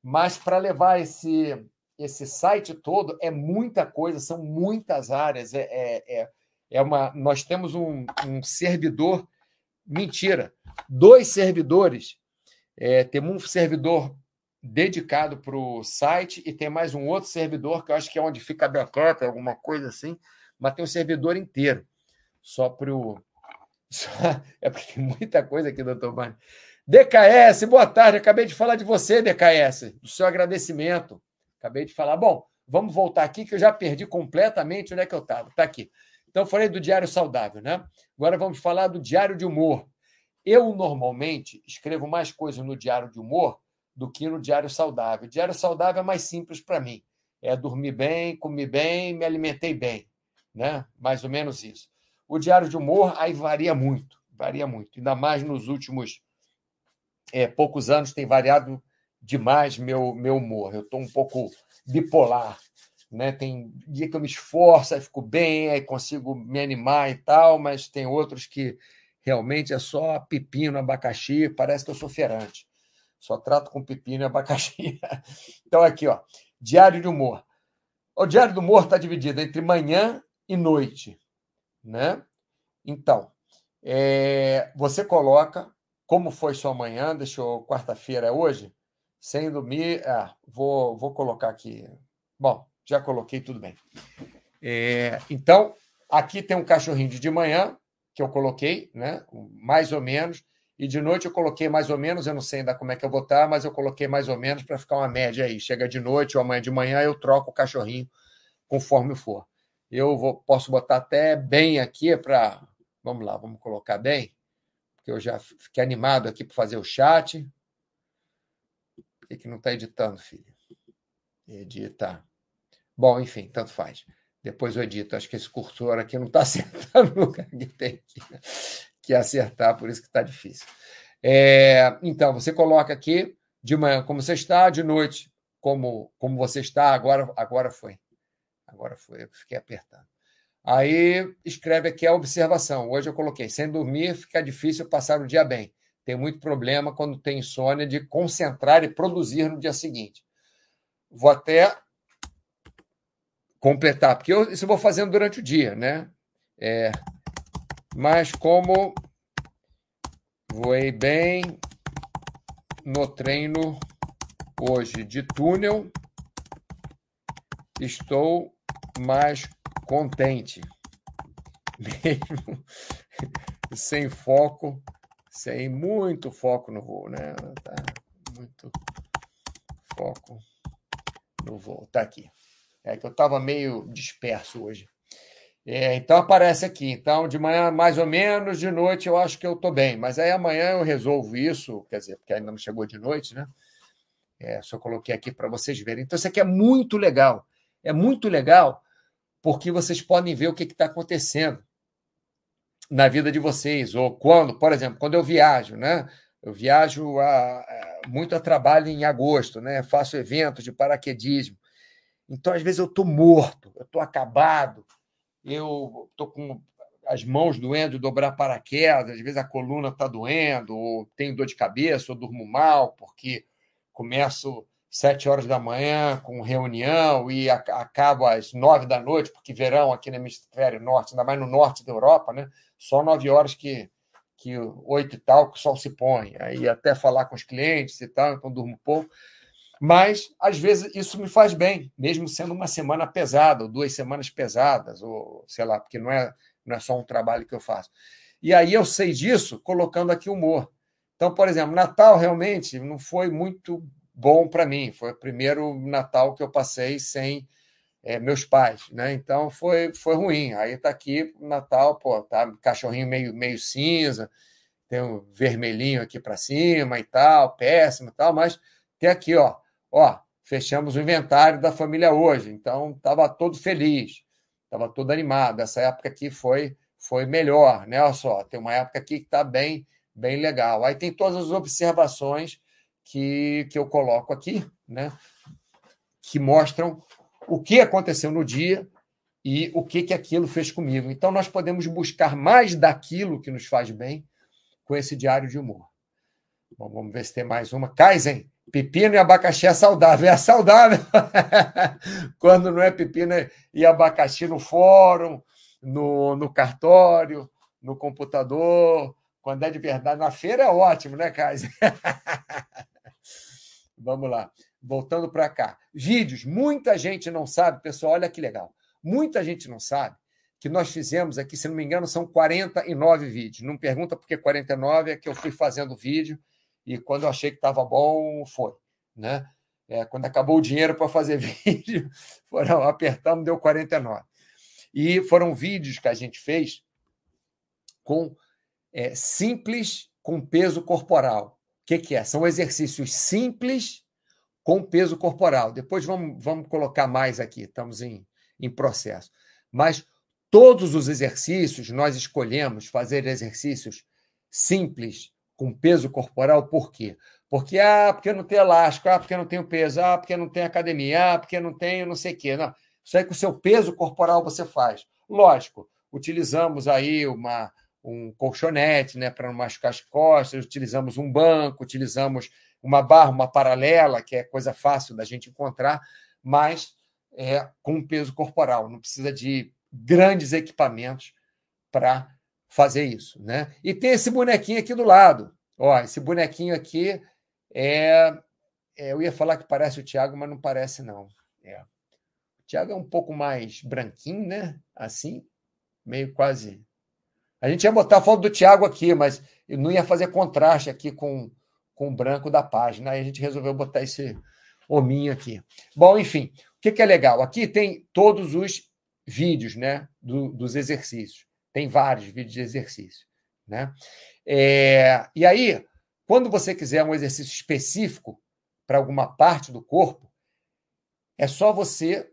mas para levar esse, esse site todo é muita coisa, são muitas áreas. É, é, é, é uma, nós temos um, um servidor, mentira, dois servidores. É, temos um servidor dedicado para o site e tem mais um outro servidor que eu acho que é onde fica a backup, alguma coisa assim, mas tem um servidor inteiro só para o. É porque tem muita coisa aqui, doutor Mani. DKS, boa tarde. Acabei de falar de você, DKS, do seu agradecimento. Acabei de falar. Bom, vamos voltar aqui que eu já perdi completamente onde é que eu estava. Está aqui. Então, falei do Diário Saudável, né? Agora vamos falar do Diário de Humor. Eu, normalmente, escrevo mais coisas no Diário de Humor do que no Diário Saudável. O Diário Saudável é mais simples para mim. É dormir bem, comer bem, me alimentei bem. Né? Mais ou menos isso. O Diário de Humor aí varia muito, varia muito. Ainda mais nos últimos é, poucos anos tem variado demais meu, meu humor. Eu estou um pouco bipolar né? Tem dia que eu me esforço, aí fico bem, aí consigo me animar e tal, mas tem outros que realmente é só pepino, abacaxi, parece que eu sou feirante. Só trato com pepino e abacaxi. Então, aqui, ó, diário de humor. O diário do humor está dividido entre manhã e noite, né? Então, é, você coloca como foi sua manhã, deixa eu, quarta-feira é hoje, sem dormir, ah, vou, vou colocar aqui. Bom, já coloquei tudo bem. É, então, aqui tem um cachorrinho de manhã, que eu coloquei, né? Mais ou menos. E de noite eu coloquei mais ou menos, eu não sei ainda como é que eu vou botar, mas eu coloquei mais ou menos para ficar uma média aí. Chega de noite ou amanhã de manhã, eu troco o cachorrinho conforme for. Eu vou, posso botar até bem aqui para. Vamos lá, vamos colocar bem, porque eu já fiquei animado aqui para fazer o chat. Por que, não está editando, filho? Editar. Bom, enfim, tanto faz. Depois eu edito. Acho que esse cursor aqui não está acertando no lugar que tem que, que acertar, por isso que está difícil. É, então, você coloca aqui de manhã como você está, de noite como, como você está, agora, agora foi. Agora foi, eu fiquei apertando. Aí escreve aqui a observação. Hoje eu coloquei: sem dormir fica difícil passar o dia bem. Tem muito problema quando tem insônia de concentrar e produzir no dia seguinte. Vou até completar, porque eu, isso eu vou fazendo durante o dia, né? É, mas como voei bem no treino hoje de túnel, estou mais contente. Mesmo sem foco, sem muito foco no voo, né? Tá muito foco no voo. Tá aqui. É que eu estava meio disperso hoje. É, então aparece aqui. Então, de manhã, mais ou menos, de noite eu acho que eu estou bem. Mas aí amanhã eu resolvo isso, quer dizer, porque ainda não chegou de noite, né? É, só coloquei aqui para vocês verem. Então, isso aqui é muito legal. É muito legal porque vocês podem ver o que está acontecendo na vida de vocês. Ou quando, por exemplo, quando eu viajo, né? Eu viajo a, muito a trabalho em agosto, né? Faço eventos de paraquedismo. Então, às vezes, eu estou morto, eu estou acabado, eu estou com as mãos doendo dobrar paraquedas, às vezes a coluna está doendo, ou tenho dor de cabeça, ou durmo mal, porque começo sete horas da manhã com reunião e acabo às nove da noite, porque verão aqui no hemisfério norte, ainda mais no norte da Europa, né? Só nove horas que que oito e tal que o sol se põe. Aí até falar com os clientes e tal, então durmo pouco. Mas às vezes isso me faz bem, mesmo sendo uma semana pesada, ou duas semanas pesadas, ou sei lá, porque não é não é só um trabalho que eu faço. E aí eu sei disso colocando aqui humor. Então, por exemplo, Natal realmente não foi muito bom para mim. Foi o primeiro Natal que eu passei sem é, meus pais, né? Então foi, foi ruim. Aí tá aqui Natal, pô, tá cachorrinho meio, meio cinza, tem um vermelhinho aqui para cima e tal, péssimo e tal, mas tem aqui, ó, ó, fechamos o inventário da família hoje, então estava todo feliz, estava todo animado. Essa época aqui foi foi melhor, né? Olha só, tem uma época aqui que está bem bem legal. Aí tem todas as observações que, que eu coloco aqui, né? que mostram o que aconteceu no dia e o que, que aquilo fez comigo. Então, nós podemos buscar mais daquilo que nos faz bem com esse diário de humor. Bom, vamos ver se tem mais uma. Kaizen, pepino e abacaxi é saudável. É saudável quando não é pepino e abacaxi no fórum, no, no cartório, no computador. Quando é de verdade, na feira é ótimo, né, Kaizen? Vamos lá. Voltando para cá. Vídeos. Muita gente não sabe, pessoal, olha que legal. Muita gente não sabe que nós fizemos aqui, se não me engano, são 49 vídeos. Não pergunta por que 49, é que eu fui fazendo vídeo e quando eu achei que estava bom, foi. Né? É, quando acabou o dinheiro para fazer vídeo, foram, apertamos, deu 49. E foram vídeos que a gente fez com é, simples com peso corporal que, que é? São exercícios simples com peso corporal. Depois vamos, vamos colocar mais aqui, estamos em, em processo. Mas todos os exercícios, nós escolhemos fazer exercícios simples com peso corporal, por quê? Porque, ah, porque não tem elástico, ah, porque não tenho peso, ah, porque não tem academia, ah, porque não tenho não sei o quê. Não, isso aí com o seu peso corporal você faz. Lógico, utilizamos aí uma, um colchonete né, para não machucar as costas, utilizamos um banco, utilizamos uma barra, uma paralela, que é coisa fácil da gente encontrar, mas é, com peso corporal, não precisa de grandes equipamentos para fazer isso. Né? E tem esse bonequinho aqui do lado. Ó, esse bonequinho aqui é, é Eu ia falar que parece o Tiago, mas não parece, não. É. O Tiago é um pouco mais branquinho, né? Assim, meio quase a gente ia botar a foto do Thiago aqui, mas não ia fazer contraste aqui com, com o branco da página. Aí a gente resolveu botar esse hominho aqui. Bom, enfim, o que, que é legal? Aqui tem todos os vídeos né, do, dos exercícios. Tem vários vídeos de exercício. Né? É, e aí, quando você quiser um exercício específico para alguma parte do corpo, é só você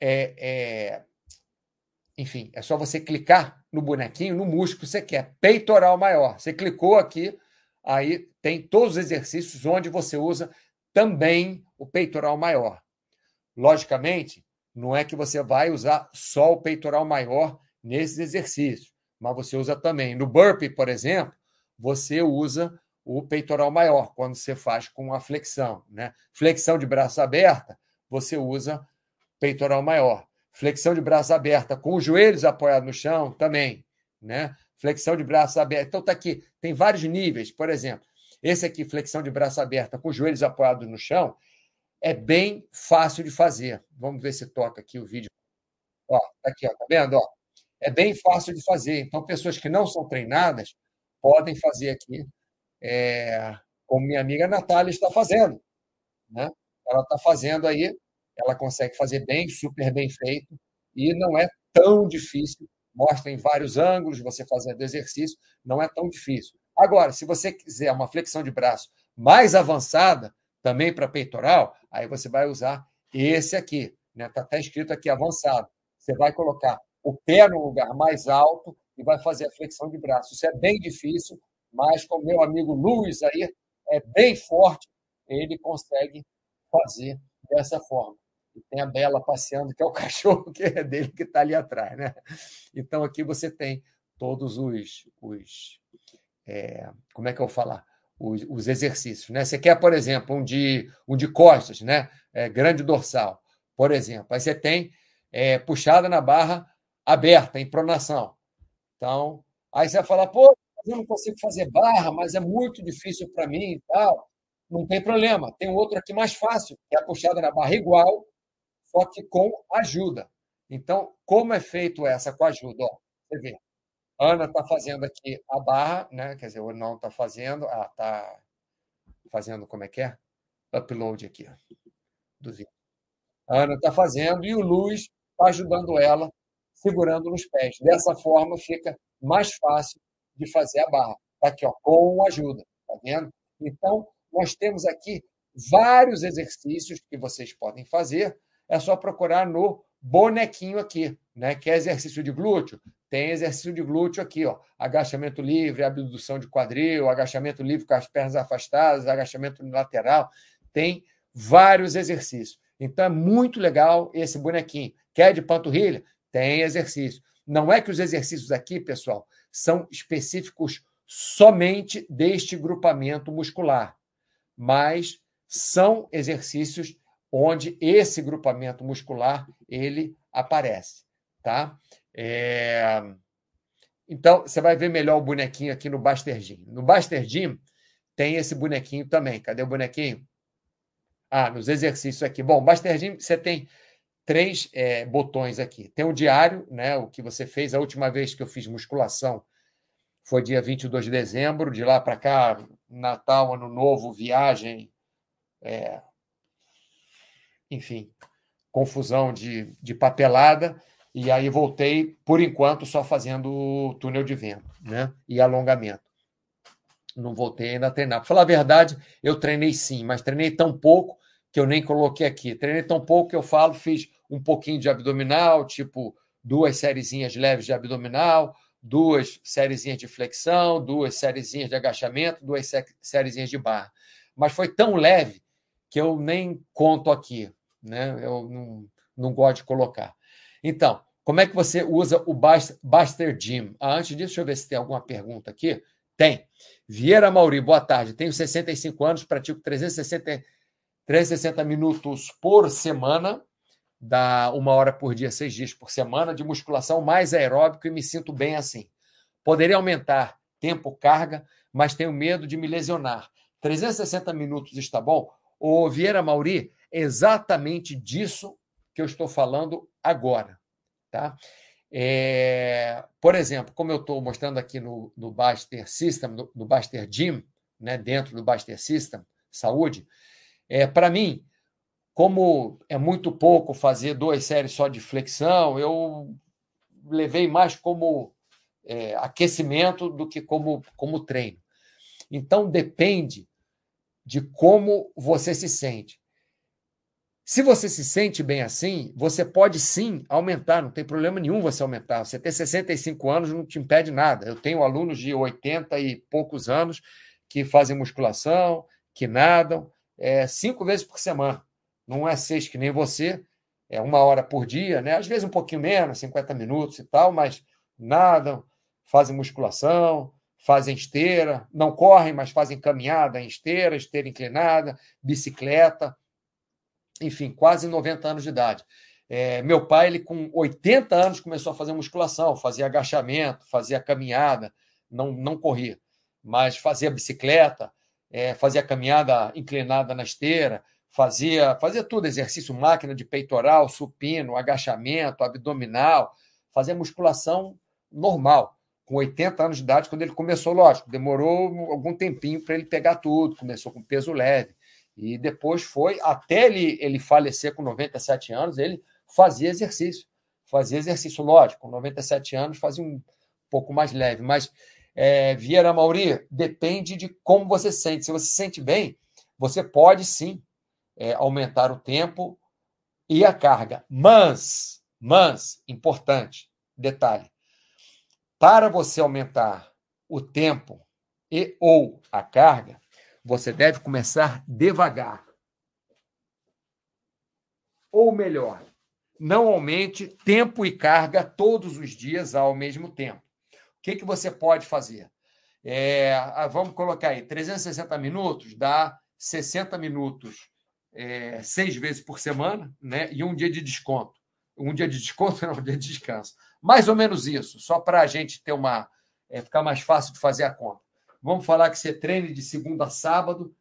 é, é, enfim, é só você clicar no bonequinho, no músculo que você quer. Peitoral maior. Você clicou aqui, aí tem todos os exercícios onde você usa também o peitoral maior. Logicamente, não é que você vai usar só o peitoral maior nesses exercícios, mas você usa também. No burpee, por exemplo, você usa o peitoral maior quando você faz com a flexão. Né? Flexão de braço aberta, você usa peitoral maior. Flexão de braço aberta com os joelhos apoiados no chão também, né? Flexão de braço aberto. Então tá aqui, tem vários níveis, por exemplo. Esse aqui, flexão de braço aberta com os joelhos apoiados no chão, é bem fácil de fazer. Vamos ver se toca aqui o vídeo. Ó, tá aqui, ó, tá vendo? Ó, é bem fácil de fazer. Então, pessoas que não são treinadas podem fazer aqui, é, como minha amiga Natália está fazendo. Né? Ela está fazendo aí ela consegue fazer bem, super bem feito, e não é tão difícil. Mostra em vários ângulos, você fazendo exercício, não é tão difícil. Agora, se você quiser uma flexão de braço mais avançada, também para peitoral, aí você vai usar esse aqui. Está né? Tá até escrito aqui avançado. Você vai colocar o pé no lugar mais alto e vai fazer a flexão de braço. Isso é bem difícil, mas com meu amigo Luiz aí, é bem forte, ele consegue fazer dessa forma. Tem a Bela passeando, que é o cachorro que é dele que está ali atrás. Né? Então, aqui você tem todos os. os é, como é que eu vou falar? Os, os, exercícios. Né? Você quer, por exemplo, um de, um de costas, né? É, grande dorsal, por exemplo. Aí você tem é, puxada na barra aberta, em pronação. Então, aí você vai falar, pô, eu não consigo fazer barra, mas é muito difícil para mim e tal. Não tem problema. Tem outro aqui mais fácil, que é a puxada na barra igual, só que com ajuda. Então, como é feito essa com ajuda? Ó, você vê. Ana está fazendo aqui a barra, né? Quer dizer, o não está fazendo. Ah, está fazendo como é que é? Upload aqui, do vídeo. A Ana está fazendo e o Luiz está ajudando ela, segurando nos pés. Dessa forma, fica mais fácil de fazer a barra. Está aqui, ó, com ajuda. Está vendo? Então, nós temos aqui vários exercícios que vocês podem fazer. É só procurar no bonequinho aqui, né? Que exercício de glúteo. Tem exercício de glúteo aqui, ó. Agachamento livre, abdução de quadril, agachamento livre com as pernas afastadas, agachamento lateral. Tem vários exercícios. Então é muito legal esse bonequinho. Quer de panturrilha? Tem exercício. Não é que os exercícios aqui, pessoal, são específicos somente deste grupamento muscular mas são exercícios onde esse grupamento muscular ele aparece, tá? É... Então você vai ver melhor o bonequinho aqui no Baster Gym. No Baster Gym tem esse bonequinho também. Cadê o bonequinho? Ah, nos exercícios aqui. Bom, Baster Gym você tem três é, botões aqui. Tem o diário, né? O que você fez a última vez que eu fiz musculação foi dia 22 de dezembro. De lá para cá, Natal, Ano Novo, viagem, é, enfim, confusão de, de papelada. E aí voltei, por enquanto, só fazendo túnel de vento né? e alongamento. Não voltei ainda a treinar. Para falar a verdade, eu treinei sim, mas treinei tão pouco que eu nem coloquei aqui. Treinei tão pouco que eu falo, fiz um pouquinho de abdominal, tipo duas sériezinhas leves de abdominal, duas sériezinhas de flexão, duas sériezinhas de agachamento, duas sériezinhas de barra. Mas foi tão leve que eu nem conto aqui, né? Eu não, não gosto de colocar. Então, como é que você usa o Buster Gym? Ah, antes disso, deixa eu ver se tem alguma pergunta aqui. Tem. Vieira Mauri, boa tarde. Tenho 65 anos, pratico 360, 360 minutos por semana dá uma hora por dia, seis dias por semana de musculação mais aeróbico e me sinto bem assim. Poderia aumentar tempo, carga, mas tenho medo de me lesionar. 360 minutos está bom? O Vieira Mauri, exatamente disso que eu estou falando agora. Tá? É, por exemplo, como eu estou mostrando aqui no, no Baster System, no, no Baster Gym, né, dentro do Baster System Saúde, é, para mim, como é muito pouco fazer duas séries só de flexão, eu levei mais como é, aquecimento do que como, como treino. Então, depende de como você se sente. Se você se sente bem assim, você pode sim aumentar, não tem problema nenhum você aumentar. Você ter 65 anos não te impede nada. Eu tenho alunos de 80 e poucos anos que fazem musculação, que nadam é, cinco vezes por semana não é seis que nem você, é uma hora por dia, né? Às vezes um pouquinho menos, 50 minutos e tal, mas nada, fazem musculação, fazem esteira, não correm, mas fazem caminhada em esteira, esteira inclinada, bicicleta, enfim, quase 90 anos de idade. É, meu pai, ele com 80 anos, começou a fazer musculação, fazia agachamento, fazia caminhada, não, não corria, mas fazia bicicleta, é, fazia caminhada inclinada na esteira, fazia, fazia tudo, exercício máquina de peitoral, supino, agachamento, abdominal, fazia musculação normal, com 80 anos de idade, quando ele começou, lógico, demorou algum tempinho para ele pegar tudo, começou com peso leve, e depois foi, até ele, ele falecer com 97 anos, ele fazia exercício, fazia exercício, lógico, com 97 anos fazia um pouco mais leve, mas é, Vieira Mauri, depende de como você sente, se você se sente bem, você pode sim é, aumentar o tempo e a carga. Mas, mas, importante, detalhe, para você aumentar o tempo e ou a carga, você deve começar devagar. ou melhor, não aumente tempo e carga todos os dias ao mesmo tempo. O que, que você pode fazer? É, vamos colocar aí, 360 minutos dá 60 minutos é, seis vezes por semana, né? E um dia de desconto. Um dia de desconto, não, um dia de descanso. Mais ou menos isso, só para a gente ter uma. É, ficar mais fácil de fazer a conta. Vamos falar que você treine de segunda a sábado,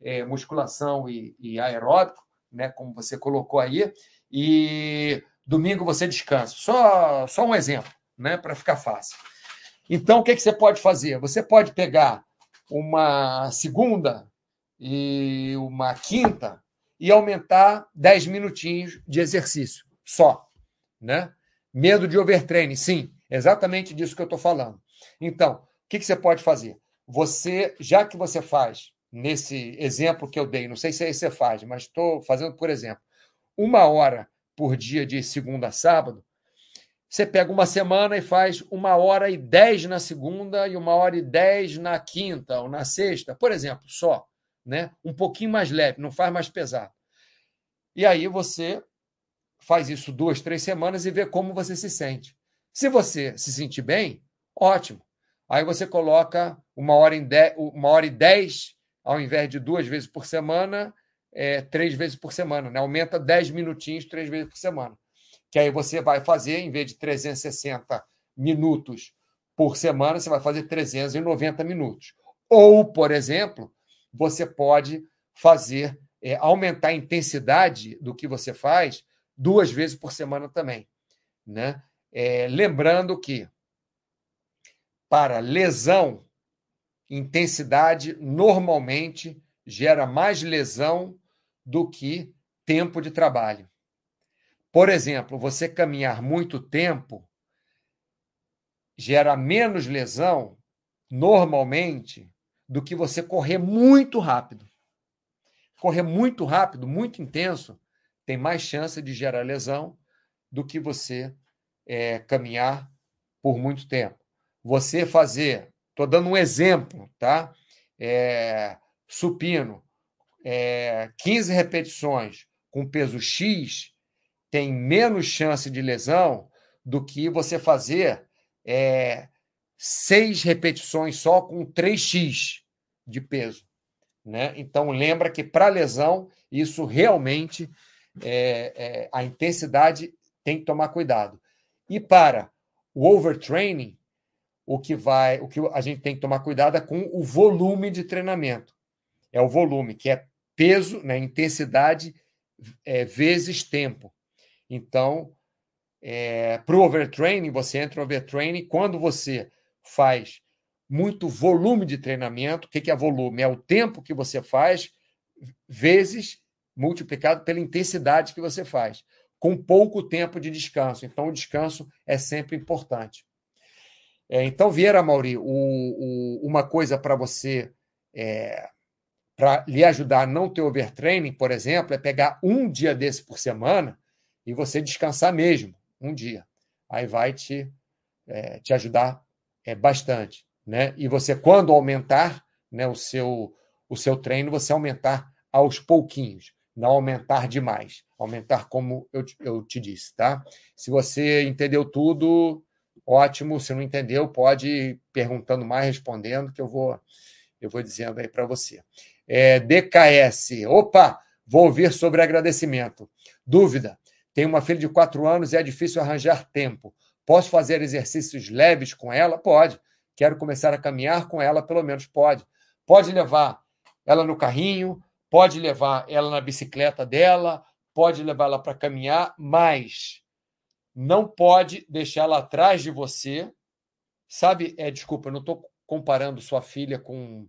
é, musculação e, e aeróbico, né? Como você colocou aí, e domingo você descansa. Só, só um exemplo, né? Para ficar fácil. Então, o que, que você pode fazer? Você pode pegar uma segunda e uma quinta e aumentar 10 minutinhos de exercício só, né? Medo de overtraining, sim, exatamente disso que eu estou falando. Então, o que, que você pode fazer? Você, já que você faz nesse exemplo que eu dei, não sei se aí você faz, mas estou fazendo por exemplo, uma hora por dia de segunda a sábado, você pega uma semana e faz uma hora e dez na segunda e uma hora e dez na quinta ou na sexta, por exemplo, só, né? Um pouquinho mais leve, não faz mais pesado. E aí você faz isso duas, três semanas e vê como você se sente. Se você se sentir bem, ótimo. Aí você coloca uma hora, em dez, uma hora e dez, ao invés de duas vezes por semana, é, três vezes por semana. Né? Aumenta dez minutinhos, três vezes por semana que aí você vai fazer, em vez de 360 minutos por semana, você vai fazer 390 minutos. Ou, por exemplo, você pode fazer, é, aumentar a intensidade do que você faz duas vezes por semana também. Né? É, lembrando que, para lesão, intensidade normalmente gera mais lesão do que tempo de trabalho. Por exemplo, você caminhar muito tempo gera menos lesão, normalmente, do que você correr muito rápido. Correr muito rápido, muito intenso, tem mais chance de gerar lesão do que você é, caminhar por muito tempo. Você fazer, estou dando um exemplo, tá? É, supino, é, 15 repetições com peso X tem menos chance de lesão do que você fazer é, seis repetições só com 3x de peso. Né? Então, lembra que para lesão, isso realmente é, é, a intensidade tem que tomar cuidado. E para o overtraining, o que vai, o que a gente tem que tomar cuidado é com o volume de treinamento. É o volume, que é peso, né, intensidade é, vezes tempo. Então, é, para o overtraining, você entra no overtraining quando você faz muito volume de treinamento. O que é volume? É o tempo que você faz vezes multiplicado pela intensidade que você faz, com pouco tempo de descanso. Então, o descanso é sempre importante. É, então, Vieira Mauri, o, o, uma coisa para você, é, para lhe ajudar a não ter overtraining, por exemplo, é pegar um dia desse por semana e você descansar mesmo um dia. Aí vai te, é, te ajudar é, bastante. Né? E você, quando aumentar né, o, seu, o seu treino, você aumentar aos pouquinhos, não aumentar demais. Aumentar como eu, eu te disse, tá? Se você entendeu tudo, ótimo. Se não entendeu, pode ir perguntando mais, respondendo, que eu vou, eu vou dizendo aí para você. É, DKS. Opa! Vou ouvir sobre agradecimento. Dúvida? Tenho uma filha de quatro anos e é difícil arranjar tempo. Posso fazer exercícios leves com ela? Pode. Quero começar a caminhar com ela, pelo menos pode. Pode levar ela no carrinho, pode levar ela na bicicleta dela, pode levar ela para caminhar, mas não pode deixar ela atrás de você. Sabe, é, desculpa, eu não estou comparando sua filha com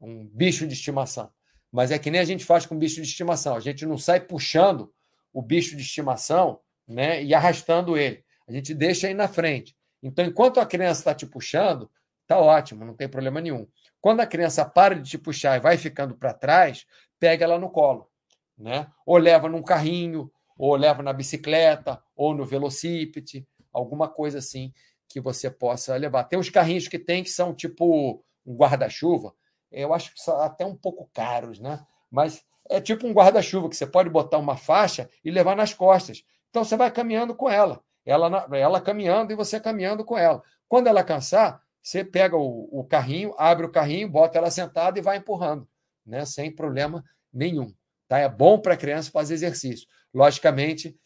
um bicho de estimação, mas é que nem a gente faz com bicho de estimação. A gente não sai puxando o bicho de estimação né, e arrastando ele. A gente deixa aí na frente. Então, enquanto a criança está te puxando, tá ótimo, não tem problema nenhum. Quando a criança para de te puxar e vai ficando para trás, pega ela no colo, né? Ou leva num carrinho, ou leva na bicicleta, ou no velocípede, alguma coisa assim que você possa levar. Tem uns carrinhos que tem que são tipo um guarda-chuva, eu acho que são até um pouco caros, né? Mas é tipo um guarda-chuva que você pode botar uma faixa e levar nas costas. Então você vai caminhando com ela, ela, ela caminhando e você caminhando com ela. Quando ela cansar, você pega o, o carrinho, abre o carrinho, bota ela sentada e vai empurrando, né? sem problema nenhum. Tá? É bom para a criança fazer exercício. Logicamente,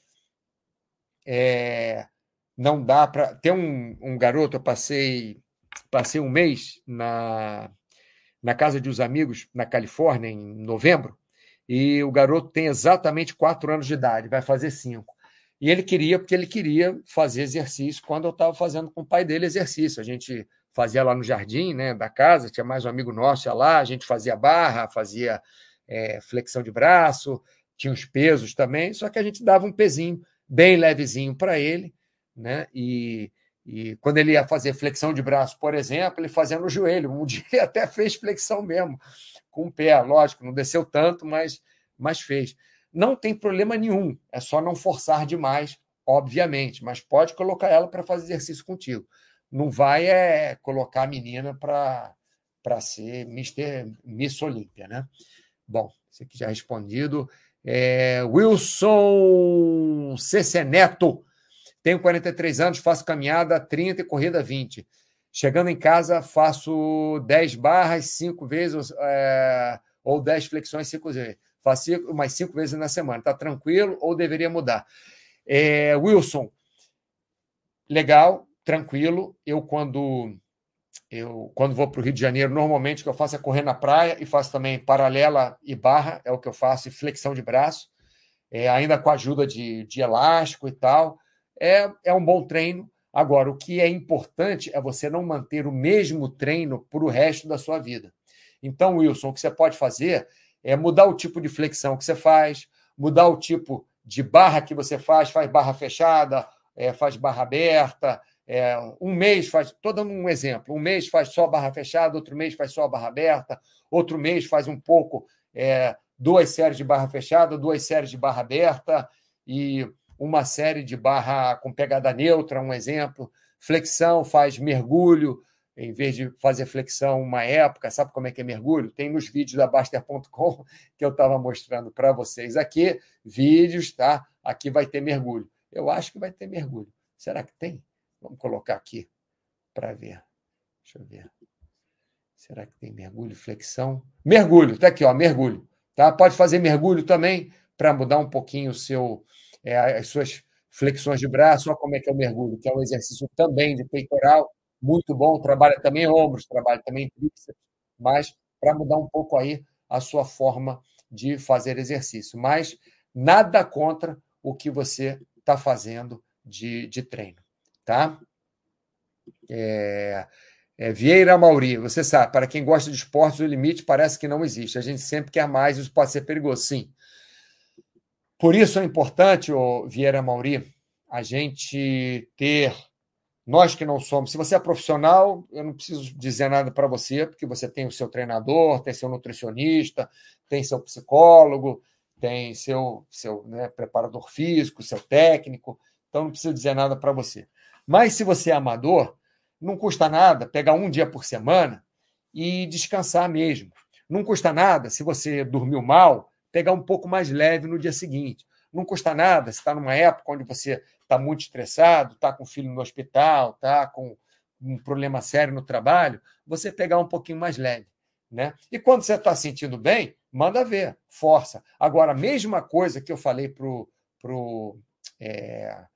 é, não dá para. Tem um, um garoto, eu passei, passei um mês na, na casa de uns amigos na Califórnia, em novembro, e o garoto tem exatamente quatro anos de idade, vai fazer cinco. E ele queria, porque ele queria fazer exercício quando eu estava fazendo com o pai dele exercício. A gente fazia lá no jardim né, da casa, tinha mais um amigo nosso lá, a gente fazia barra, fazia é, flexão de braço, tinha os pesos também, só que a gente dava um pezinho bem levezinho para ele, né? E, e quando ele ia fazer flexão de braço, por exemplo, ele fazia no joelho. Um dia ele até fez flexão mesmo, com o pé, lógico, não desceu tanto, mas, mas fez. Não tem problema nenhum, é só não forçar demais, obviamente, mas pode colocar ela para fazer exercício contigo. Não vai é colocar a menina para ser Mister, Miss Olímpia, né? Bom, isso aqui já respondido. É, Wilson CC Neto. Tenho 43 anos, faço caminhada 30 e corrida 20. Chegando em casa, faço 10 barras 5 vezes é, ou 10 flexões 5 vezes. Faço mais 5 vezes na semana. Está tranquilo ou deveria mudar? É, Wilson, legal, tranquilo. Eu, quando eu, quando vou para o Rio de Janeiro, normalmente o que eu faço é correr na praia e faço também paralela e barra, é o que eu faço, e flexão de braço, é, ainda com a ajuda de, de elástico e tal. É, é um bom treino. Agora, o que é importante é você não manter o mesmo treino para o resto da sua vida. Então, Wilson, o que você pode fazer é mudar o tipo de flexão que você faz, mudar o tipo de barra que você faz, faz barra fechada, é, faz barra aberta, é, um mês faz, estou dando um exemplo, um mês faz só barra fechada, outro mês faz só barra aberta, outro mês faz um pouco, é, duas séries de barra fechada, duas séries de barra aberta e uma série de barra com pegada neutra, um exemplo. Flexão faz mergulho, em vez de fazer flexão uma época, sabe como é que é mergulho? Tem nos vídeos da Baster.com que eu estava mostrando para vocês aqui, vídeos, tá? Aqui vai ter mergulho. Eu acho que vai ter mergulho. Será que tem? Vamos colocar aqui para ver. Deixa eu ver. Será que tem mergulho, flexão? Mergulho, está aqui, ó, mergulho. Tá? Pode fazer mergulho também para mudar um pouquinho o seu, é, as suas flexões de braço. Olha como é que é o mergulho, que é um exercício também de peitoral, muito bom. Trabalha também ombros, trabalha também tríceps, mas para mudar um pouco aí a sua forma de fazer exercício. Mas nada contra o que você está fazendo de, de treino tá? É, é, Vieira Mauri, você sabe, para quem gosta de esportes, o limite parece que não existe. A gente sempre quer mais, isso pode ser perigoso, sim. Por isso é importante, ô Vieira Mauri, a gente ter. Nós que não somos, se você é profissional, eu não preciso dizer nada para você, porque você tem o seu treinador, tem seu nutricionista, tem seu psicólogo, tem seu, seu né, preparador físico, seu técnico, então não preciso dizer nada para você. Mas se você é amador, não custa nada pegar um dia por semana e descansar mesmo. Não custa nada, se você dormiu mal, pegar um pouco mais leve no dia seguinte. Não custa nada, se está numa época onde você está muito estressado, está com o filho no hospital, está com um problema sério no trabalho, você pegar um pouquinho mais leve. Né? E quando você está sentindo bem, manda ver, força. Agora, a mesma coisa que eu falei para o pro, é,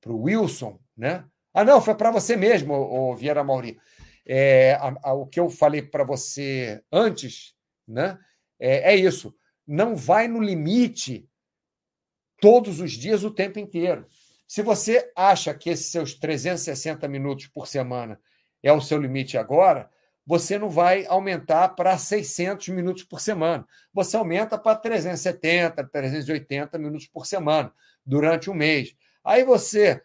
pro Wilson, né? Ah, não, foi para você mesmo, o Vieira Mauri. É, a, a, o que eu falei para você antes, né? É, é, isso. Não vai no limite todos os dias, o tempo inteiro. Se você acha que esses seus 360 minutos por semana é o seu limite agora, você não vai aumentar para 600 minutos por semana. Você aumenta para 370, 380 minutos por semana durante um mês. Aí você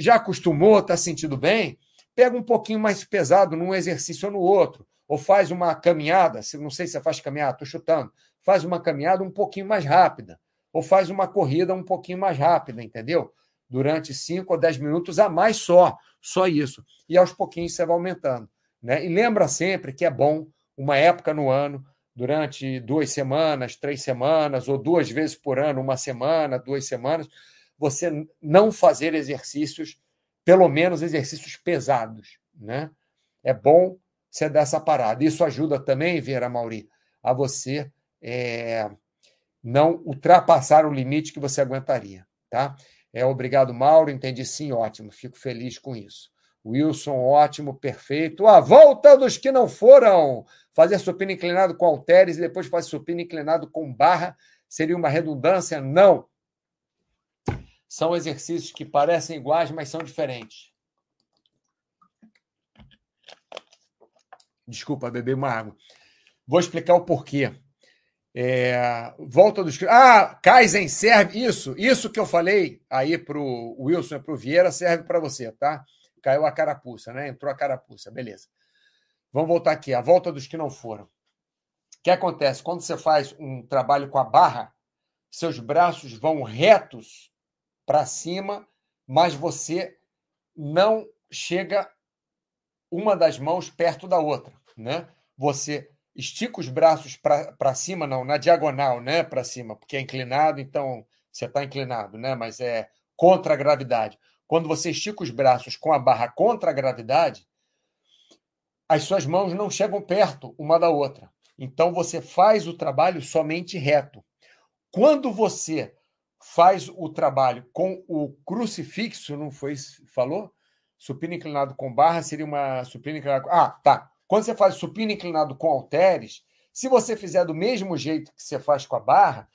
já acostumou, está sentindo bem, pega um pouquinho mais pesado num exercício ou no outro, ou faz uma caminhada, não sei se você faz caminhada, estou chutando, faz uma caminhada um pouquinho mais rápida, ou faz uma corrida um pouquinho mais rápida, entendeu? Durante 5 ou 10 minutos a mais só, só isso. E aos pouquinhos você vai aumentando. Né? E lembra sempre que é bom, uma época no ano, durante duas semanas, três semanas, ou duas vezes por ano, uma semana, duas semanas, você não fazer exercícios, pelo menos exercícios pesados. Né? É bom você dar essa parada. Isso ajuda também, Vera Mauri, a você é, não ultrapassar o limite que você aguentaria. Tá? É, obrigado, Mauro. Entendi sim, ótimo. Fico feliz com isso. Wilson, ótimo, perfeito. A volta dos que não foram. Fazer supino inclinado com halteres e depois fazer supino inclinado com barra seria uma redundância? Não. São exercícios que parecem iguais, mas são diferentes. Desculpa, beber uma água. Vou explicar o porquê. É, volta dos. Ah, Kaizen serve. Isso, isso que eu falei aí para o Wilson e para o Vieira serve para você, tá? Caiu a carapuça, né? Entrou a carapuça, beleza. Vamos voltar aqui. A volta dos que não foram. O que acontece? Quando você faz um trabalho com a barra, seus braços vão retos para cima, mas você não chega uma das mãos perto da outra, né? Você estica os braços para cima, não, na diagonal, né? Para cima, porque é inclinado, então você está inclinado, né? Mas é contra a gravidade. Quando você estica os braços com a barra contra a gravidade, as suas mãos não chegam perto uma da outra. Então você faz o trabalho somente reto. Quando você faz o trabalho com o crucifixo, não foi falou? Supino inclinado com barra seria uma supino inclinado. Ah, tá. Quando você faz supino inclinado com halteres, se você fizer do mesmo jeito que você faz com a barra,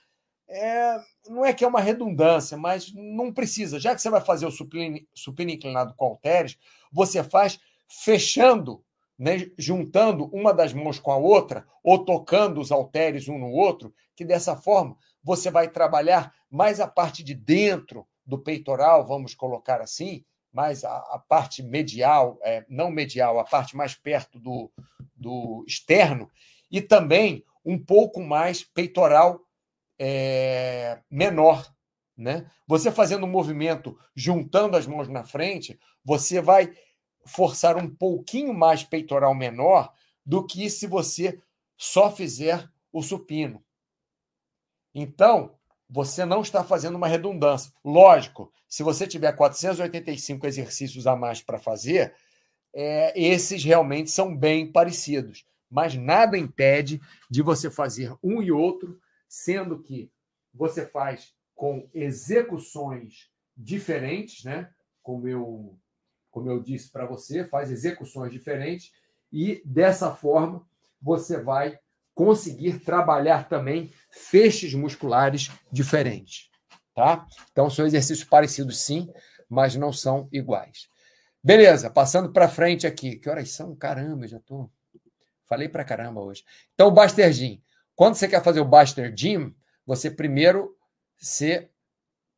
é, não é que é uma redundância, mas não precisa. Já que você vai fazer o supino, supino inclinado com halteres, você faz fechando, né, juntando uma das mãos com a outra, ou tocando os halteres um no outro, que dessa forma você vai trabalhar mais a parte de dentro do peitoral, vamos colocar assim, mais a, a parte medial, é, não medial, a parte mais perto do, do externo, e também um pouco mais peitoral é, menor. Né? Você fazendo um movimento juntando as mãos na frente, você vai forçar um pouquinho mais peitoral menor do que se você só fizer o supino. Então, você não está fazendo uma redundância. Lógico, se você tiver 485 exercícios a mais para fazer, é, esses realmente são bem parecidos. Mas nada impede de você fazer um e outro sendo que você faz com execuções diferentes, né? Como eu, como eu disse para você, faz execuções diferentes e dessa forma você vai conseguir trabalhar também feixes musculares diferentes, tá? Então são exercícios parecidos sim, mas não são iguais. Beleza, passando para frente aqui. Que horas são? Caramba, já tô falei para caramba hoje. Então o Buster Gym. Quando você quer fazer o Buster Gym, você primeiro você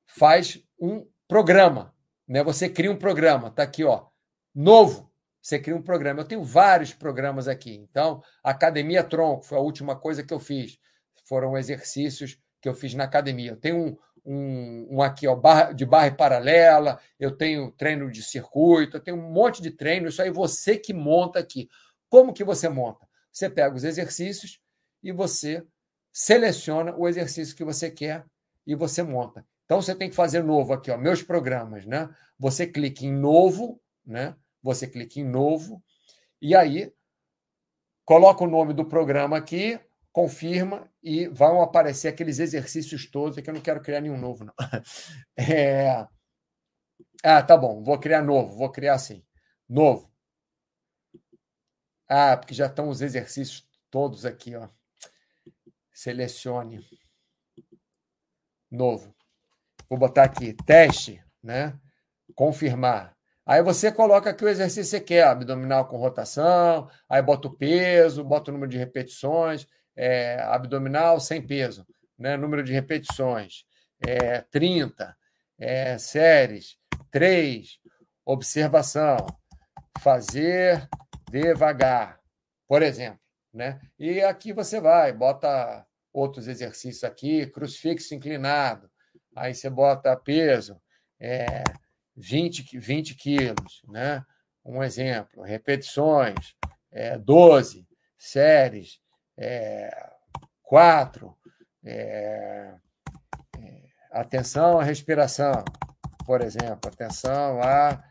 faz um programa, né? Você cria um programa, tá aqui, ó, novo. Você cria um programa. Eu tenho vários programas aqui. Então, Academia Tronco foi a última coisa que eu fiz. Foram exercícios que eu fiz na academia. Eu tenho um, um, um aqui, ó, de barra paralela, eu tenho treino de circuito, eu tenho um monte de treino. Isso aí você que monta aqui. Como que você monta? Você pega os exercícios, e você seleciona o exercício que você quer e você monta. Então você tem que fazer novo aqui, ó, meus programas, né? Você clica em novo, né? Você clica em novo e aí coloca o nome do programa aqui, confirma e vão aparecer aqueles exercícios todos. Aqui eu não quero criar nenhum novo, não. É... Ah, tá bom, vou criar novo, vou criar assim. Novo. Ah, porque já estão os exercícios todos aqui, ó selecione novo. Vou botar aqui teste, né? Confirmar. Aí você coloca aqui o exercício que você quer, abdominal com rotação, aí bota o peso, bota o número de repetições, é, abdominal sem peso, né? número de repetições, é, 30, é, séries, 3, observação, fazer devagar, por exemplo. Né? E aqui você vai, bota outros exercícios aqui, crucifixo inclinado, aí você bota peso, é, 20, 20 quilos, né? Um exemplo, repetições, é, 12 séries, é, quatro. É, é, atenção à respiração, por exemplo. Atenção à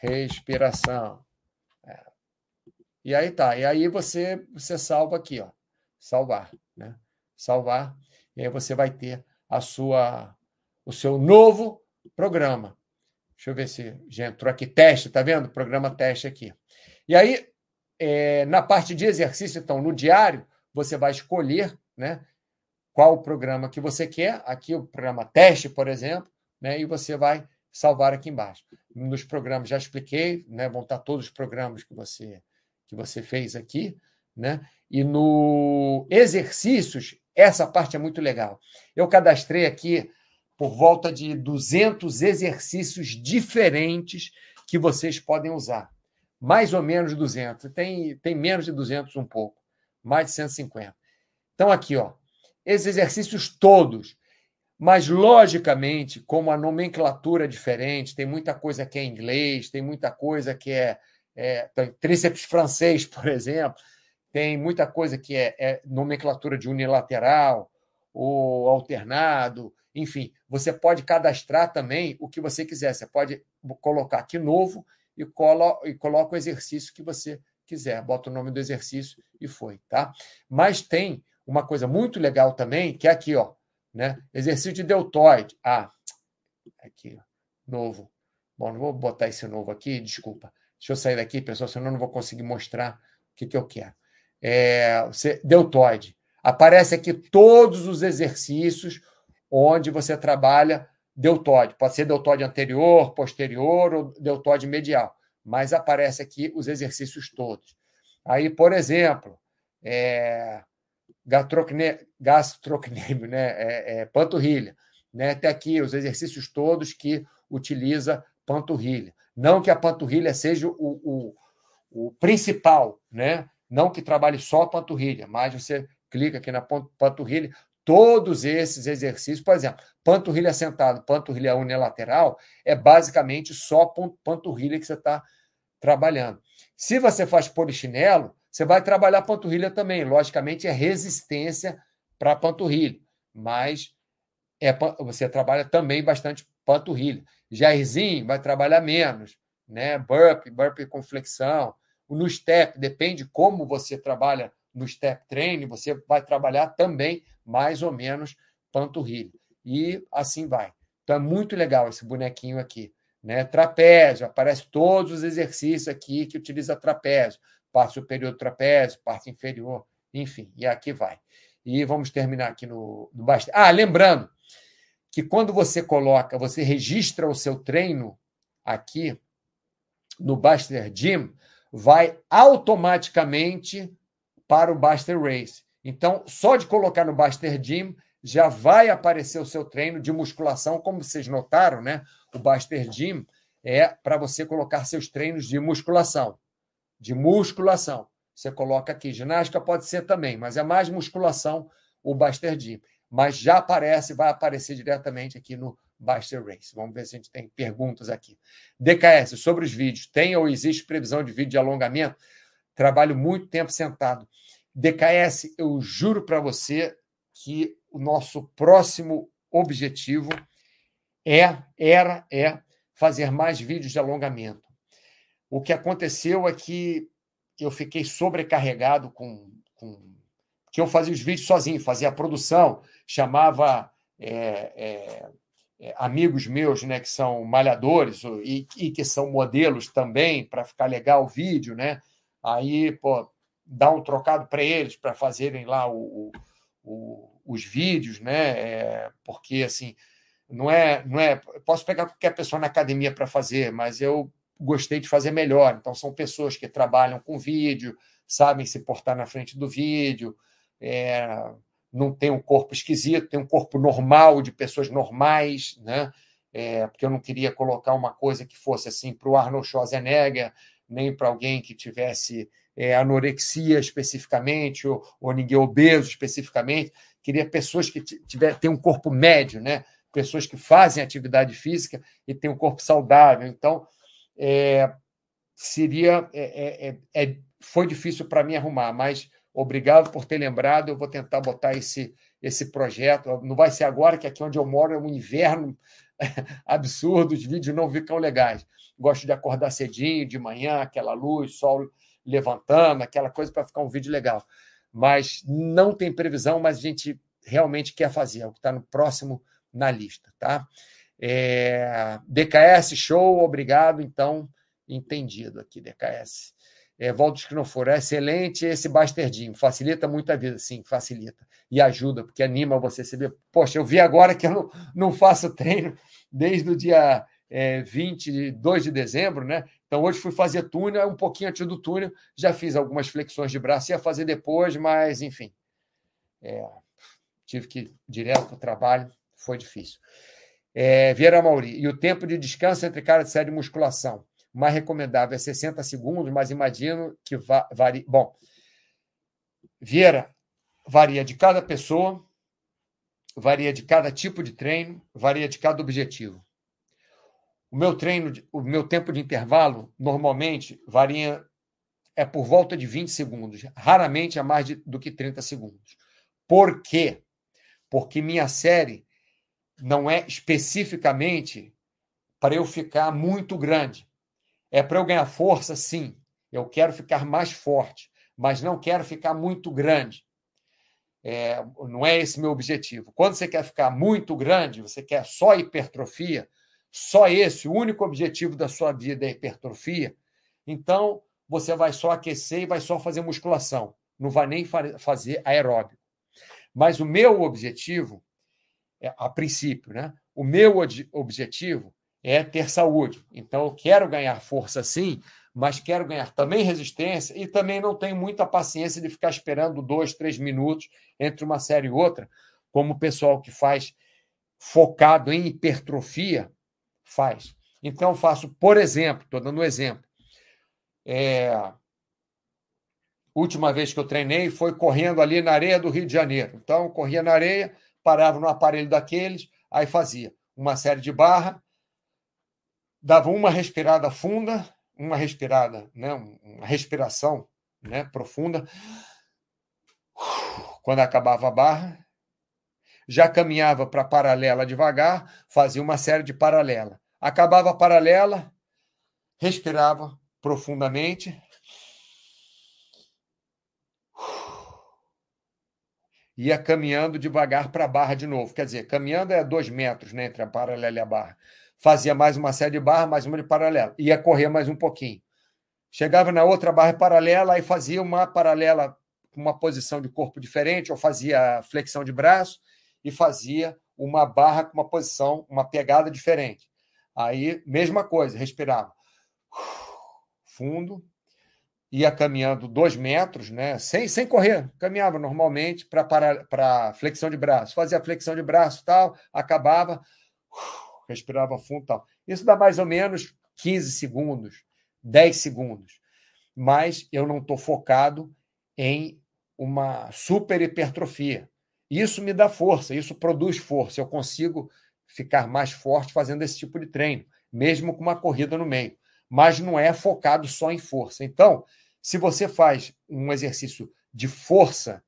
respiração. É. E aí tá. E aí você, você salva aqui, ó. Salvar, né? Salvar. E aí você vai ter a sua, o seu novo programa. Deixa eu ver se já entrou aqui. Teste, tá vendo? Programa teste aqui. E aí, é, na parte de exercício, então, no diário, você vai escolher né, qual o programa que você quer. Aqui o programa teste, por exemplo, né, e você vai salvar aqui embaixo. Nos programas já expliquei, né, vão estar todos os programas que você que você fez aqui, né? E no exercícios, essa parte é muito legal. Eu cadastrei aqui por volta de 200 exercícios diferentes que vocês podem usar. Mais ou menos 200. Tem, tem menos de 200 um pouco. Mais de 150. Então, aqui, ó, esses exercícios todos. Mas, logicamente, como a nomenclatura é diferente, tem muita coisa que é inglês, tem muita coisa que é, é tem tríceps francês, por exemplo, tem muita coisa que é, é nomenclatura de unilateral ou alternado, enfim, você pode cadastrar também o que você quiser. Você pode colocar aqui novo e, colo e coloca o exercício que você quiser. Bota o nome do exercício e foi, tá? Mas tem uma coisa muito legal também, que é aqui, ó, né? Exercício de deltoide. Ah, aqui, novo. Bom, não vou botar esse novo aqui, desculpa. Deixa eu sair daqui, pessoal, senão eu não vou conseguir mostrar o que, que eu quero. É, você, deltoide. Aparece aqui todos os exercícios onde você trabalha deltoide. Pode ser deltoide anterior, posterior ou deltoide medial, mas aparece aqui os exercícios todos. Aí, por exemplo, é, gastrocnêmio, né? É, é, panturrilha. Né? Até aqui os exercícios todos que utiliza panturrilha. Não que a panturrilha seja o, o, o principal, né? não que trabalhe só a panturrilha, mas você clica aqui na panturrilha, todos esses exercícios, por exemplo, panturrilha sentado, panturrilha unilateral, é basicamente só panturrilha que você está trabalhando. Se você faz polichinelo, você vai trabalhar panturrilha também. Logicamente, é resistência para panturrilha, mas é, você trabalha também bastante panturrilha. Jairzinho vai trabalhar menos, né? Burp, burp com flexão. No step, depende como você trabalha no step training, você vai trabalhar também mais ou menos panturrilha. E assim vai. Então é muito legal esse bonequinho aqui. Né? Trapézio, aparece todos os exercícios aqui que utiliza trapézio parte superior do trapézio, parte inferior, enfim, e aqui vai. E vamos terminar aqui no, no Baster. Ah, lembrando que quando você coloca, você registra o seu treino aqui no Baster Gym, vai automaticamente para o Baster Race. Então, só de colocar no Baster Gym já vai aparecer o seu treino de musculação, como vocês notaram, né? O Baster Gym é para você colocar seus treinos de musculação de musculação. Você coloca aqui, ginástica pode ser também, mas é mais musculação o Buster Gym. Mas já aparece, vai aparecer diretamente aqui no Buster Race. Vamos ver se a gente tem perguntas aqui. DKS, sobre os vídeos, tem ou existe previsão de vídeo de alongamento? Trabalho muito tempo sentado. DKS, eu juro para você que o nosso próximo objetivo é, era, é fazer mais vídeos de alongamento. O que aconteceu é que eu fiquei sobrecarregado com, com que eu fazia os vídeos sozinho, fazia a produção, chamava é, é, é, amigos meus, né, que são malhadores e, e que são modelos também para ficar legal o vídeo, né? Aí, pô, dá um trocado para eles para fazerem lá o, o, os vídeos, né? É, porque assim não é, não é. Posso pegar qualquer pessoa na academia para fazer, mas eu gostei de fazer melhor. Então, são pessoas que trabalham com vídeo, sabem se portar na frente do vídeo, é, não tem um corpo esquisito, tem um corpo normal, de pessoas normais, né? É, porque eu não queria colocar uma coisa que fosse assim para o Arnold Schwarzenegger, nem para alguém que tivesse é, anorexia especificamente, ou, ou ninguém obeso especificamente. Queria pessoas que tiver, têm um corpo médio, né? pessoas que fazem atividade física e têm um corpo saudável. Então, é, seria é, é, é, é foi difícil para mim arrumar, mas Obrigado por ter lembrado. Eu vou tentar botar esse, esse projeto. Não vai ser agora, que aqui onde eu moro é um inverno absurdo, os vídeos não ficam legais. Gosto de acordar cedinho, de manhã, aquela luz, sol levantando, aquela coisa para ficar um vídeo legal. Mas não tem previsão, mas a gente realmente quer fazer, é o que está no próximo na lista, tá? É, DKS, show, obrigado, então, entendido aqui, DKS. É, não for, é excelente esse bastardinho, facilita muito a vida, sim, facilita. E ajuda, porque anima você a saber, poxa, eu vi agora que eu não, não faço treino desde o dia é, 22 de dezembro, né? Então hoje fui fazer túnel, um pouquinho antes do túnel, já fiz algumas flexões de braço, ia fazer depois, mas enfim. É, tive que ir direto para o trabalho, foi difícil. É, Vieira Mauri, e o tempo de descanso entre cada série de musculação? Mais recomendável é 60 segundos, mas imagino que va varia. Bom, Vieira, varia de cada pessoa, varia de cada tipo de treino, varia de cada objetivo. O meu treino, o meu tempo de intervalo, normalmente, varia é por volta de 20 segundos, raramente é mais de, do que 30 segundos. Por quê? Porque minha série não é especificamente para eu ficar muito grande. É para eu ganhar força, sim. Eu quero ficar mais forte, mas não quero ficar muito grande. É, não é esse meu objetivo. Quando você quer ficar muito grande, você quer só hipertrofia, só esse, o único objetivo da sua vida é hipertrofia, então você vai só aquecer e vai só fazer musculação, não vai nem fazer aeróbico. Mas o meu objetivo, é, a princípio, né? o meu objetivo é ter saúde. Então eu quero ganhar força sim, mas quero ganhar também resistência e também não tenho muita paciência de ficar esperando dois, três minutos entre uma série e outra, como o pessoal que faz focado em hipertrofia faz. Então, faço, por exemplo, estou dando um exemplo. É, última vez que eu treinei foi correndo ali na areia do Rio de Janeiro. Então, corria na areia, parava no aparelho daqueles, aí fazia uma série de barra, dava uma respirada funda, uma respirada, né, uma respiração né, profunda. Quando acabava a barra, já caminhava para a paralela devagar, fazia uma série de paralela. Acabava a paralela, respirava profundamente. Ia caminhando devagar para a barra de novo. Quer dizer, caminhando é dois metros né, entre a paralela e a barra. Fazia mais uma série de barra, mais uma de paralela. Ia correr mais um pouquinho. Chegava na outra barra paralela e fazia uma paralela com uma posição de corpo diferente, ou fazia flexão de braço e fazia uma barra com uma posição, uma pegada diferente. Aí, mesma coisa, respirava fundo, ia caminhando dois metros, né? sem, sem correr, caminhava normalmente para flexão de braço. Fazia flexão de braço tal, acabava, respirava fundo tal. Isso dá mais ou menos 15 segundos, 10 segundos. Mas eu não estou focado em uma super hipertrofia. Isso me dá força, isso produz força. Eu consigo ficar mais forte fazendo esse tipo de treino, mesmo com uma corrida no meio. Mas não é focado só em força. Então, se você faz um exercício de força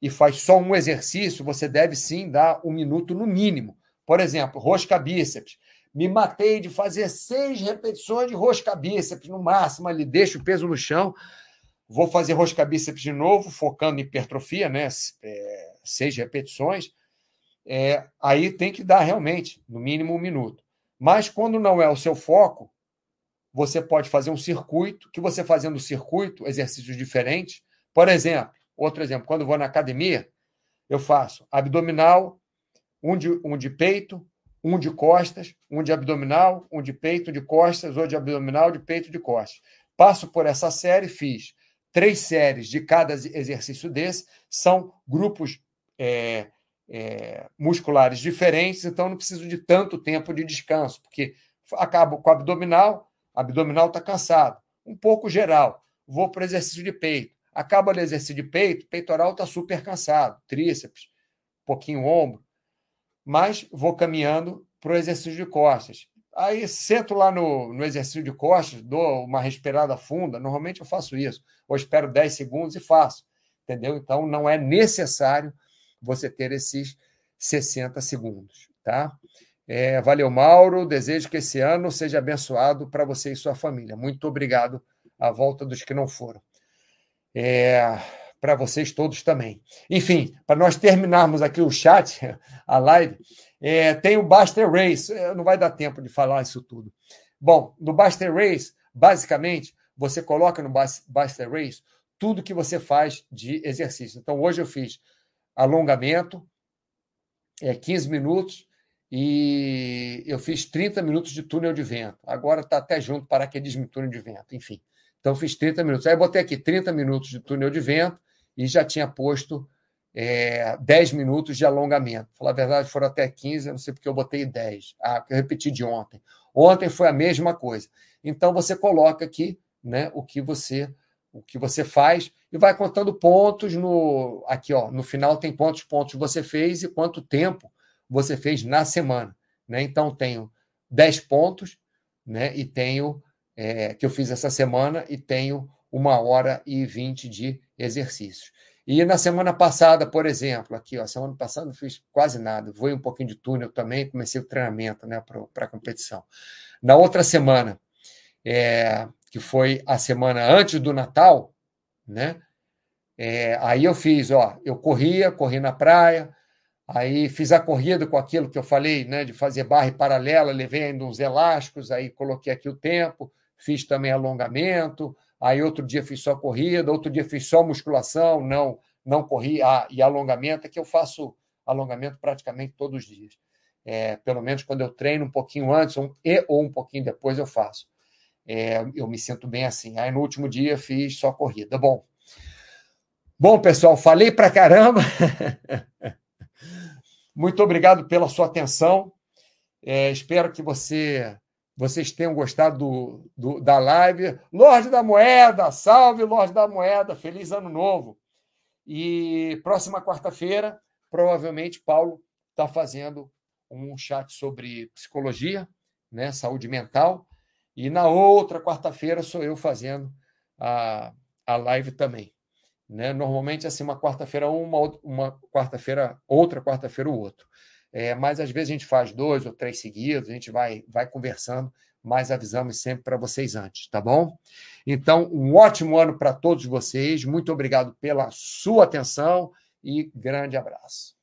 e faz só um exercício, você deve sim dar um minuto no mínimo. Por exemplo, rosca bíceps. Me matei de fazer seis repetições de rosca bíceps no máximo ali, deixo o peso no chão. Vou fazer rosca bíceps de novo, focando em hipertrofia, né? É seis repetições, é, aí tem que dar realmente, no mínimo, um minuto. Mas quando não é o seu foco, você pode fazer um circuito, que você fazendo circuito, exercícios diferentes. Por exemplo, outro exemplo, quando vou na academia, eu faço abdominal, um de, um de peito, um de costas, um de abdominal, um de peito, de costas, ou de abdominal, de peito, de costas. Passo por essa série, fiz três séries de cada exercício desse, são grupos é, é, musculares diferentes, então não preciso de tanto tempo de descanso, porque acabo com o abdominal, abdominal está cansado, um pouco geral, vou para o exercício de peito, acaba o exercício de peito, peitoral está super cansado, tríceps, um pouquinho ombro, mas vou caminhando para o exercício de costas. Aí sento lá no, no exercício de costas, dou uma respirada funda, normalmente eu faço isso, ou espero 10 segundos e faço entendeu? Então não é necessário você ter esses 60 segundos, tá? É, valeu, Mauro. Desejo que esse ano seja abençoado para você e sua família. Muito obrigado à volta dos que não foram. É, para vocês todos também. Enfim, para nós terminarmos aqui o chat, a live, é, tem o Buster Race. É, não vai dar tempo de falar isso tudo. Bom, no Buster Race, basicamente, você coloca no Buster Race tudo que você faz de exercício. Então, hoje eu fiz alongamento, é, 15 minutos, e eu fiz 30 minutos de túnel de vento. Agora está até junto paraquedismo e túnel de vento, enfim. Então, fiz 30 minutos. Aí, botei aqui 30 minutos de túnel de vento e já tinha posto é, 10 minutos de alongamento. Falar a verdade, foram até 15, eu não sei porque eu botei 10. Ah, eu repeti de ontem. Ontem foi a mesma coisa. Então, você coloca aqui né, o que você o que você faz e vai contando pontos no aqui ó no final tem quantos pontos você fez e quanto tempo você fez na semana né então tenho 10 pontos né e tenho é, que eu fiz essa semana e tenho uma hora e vinte de exercícios. E na semana passada, por exemplo, aqui, ó, semana passada não fiz quase nada, voei um pouquinho de túnel também, comecei o treinamento né, para a competição. Na outra semana, é, que foi a semana antes do Natal, né? É, aí eu fiz, ó, eu corria, corri na praia, aí fiz a corrida com aquilo que eu falei, né, de fazer barra paralela, levei ainda uns elásticos, aí coloquei aqui o tempo, fiz também alongamento, aí outro dia fiz só corrida, outro dia fiz só musculação, não não corri, ah, e alongamento, é que eu faço alongamento praticamente todos os dias. É, pelo menos quando eu treino um pouquinho antes um, e ou um pouquinho depois eu faço. É, eu me sinto bem assim. Aí no último dia fiz só corrida. Bom, bom pessoal, falei pra caramba. Muito obrigado pela sua atenção. É, espero que você vocês tenham gostado do, do, da live. Lorde da Moeda, salve Lorde da Moeda, feliz ano novo. E próxima quarta-feira, provavelmente, Paulo está fazendo um chat sobre psicologia, né, saúde mental. E na outra quarta-feira sou eu fazendo a, a live também. Né? Normalmente, assim, uma quarta-feira uma, uma quarta-feira, outra quarta-feira o outro. É, mas às vezes a gente faz dois ou três seguidos, a gente vai, vai conversando, mas avisamos sempre para vocês antes, tá bom? Então, um ótimo ano para todos vocês. Muito obrigado pela sua atenção e grande abraço.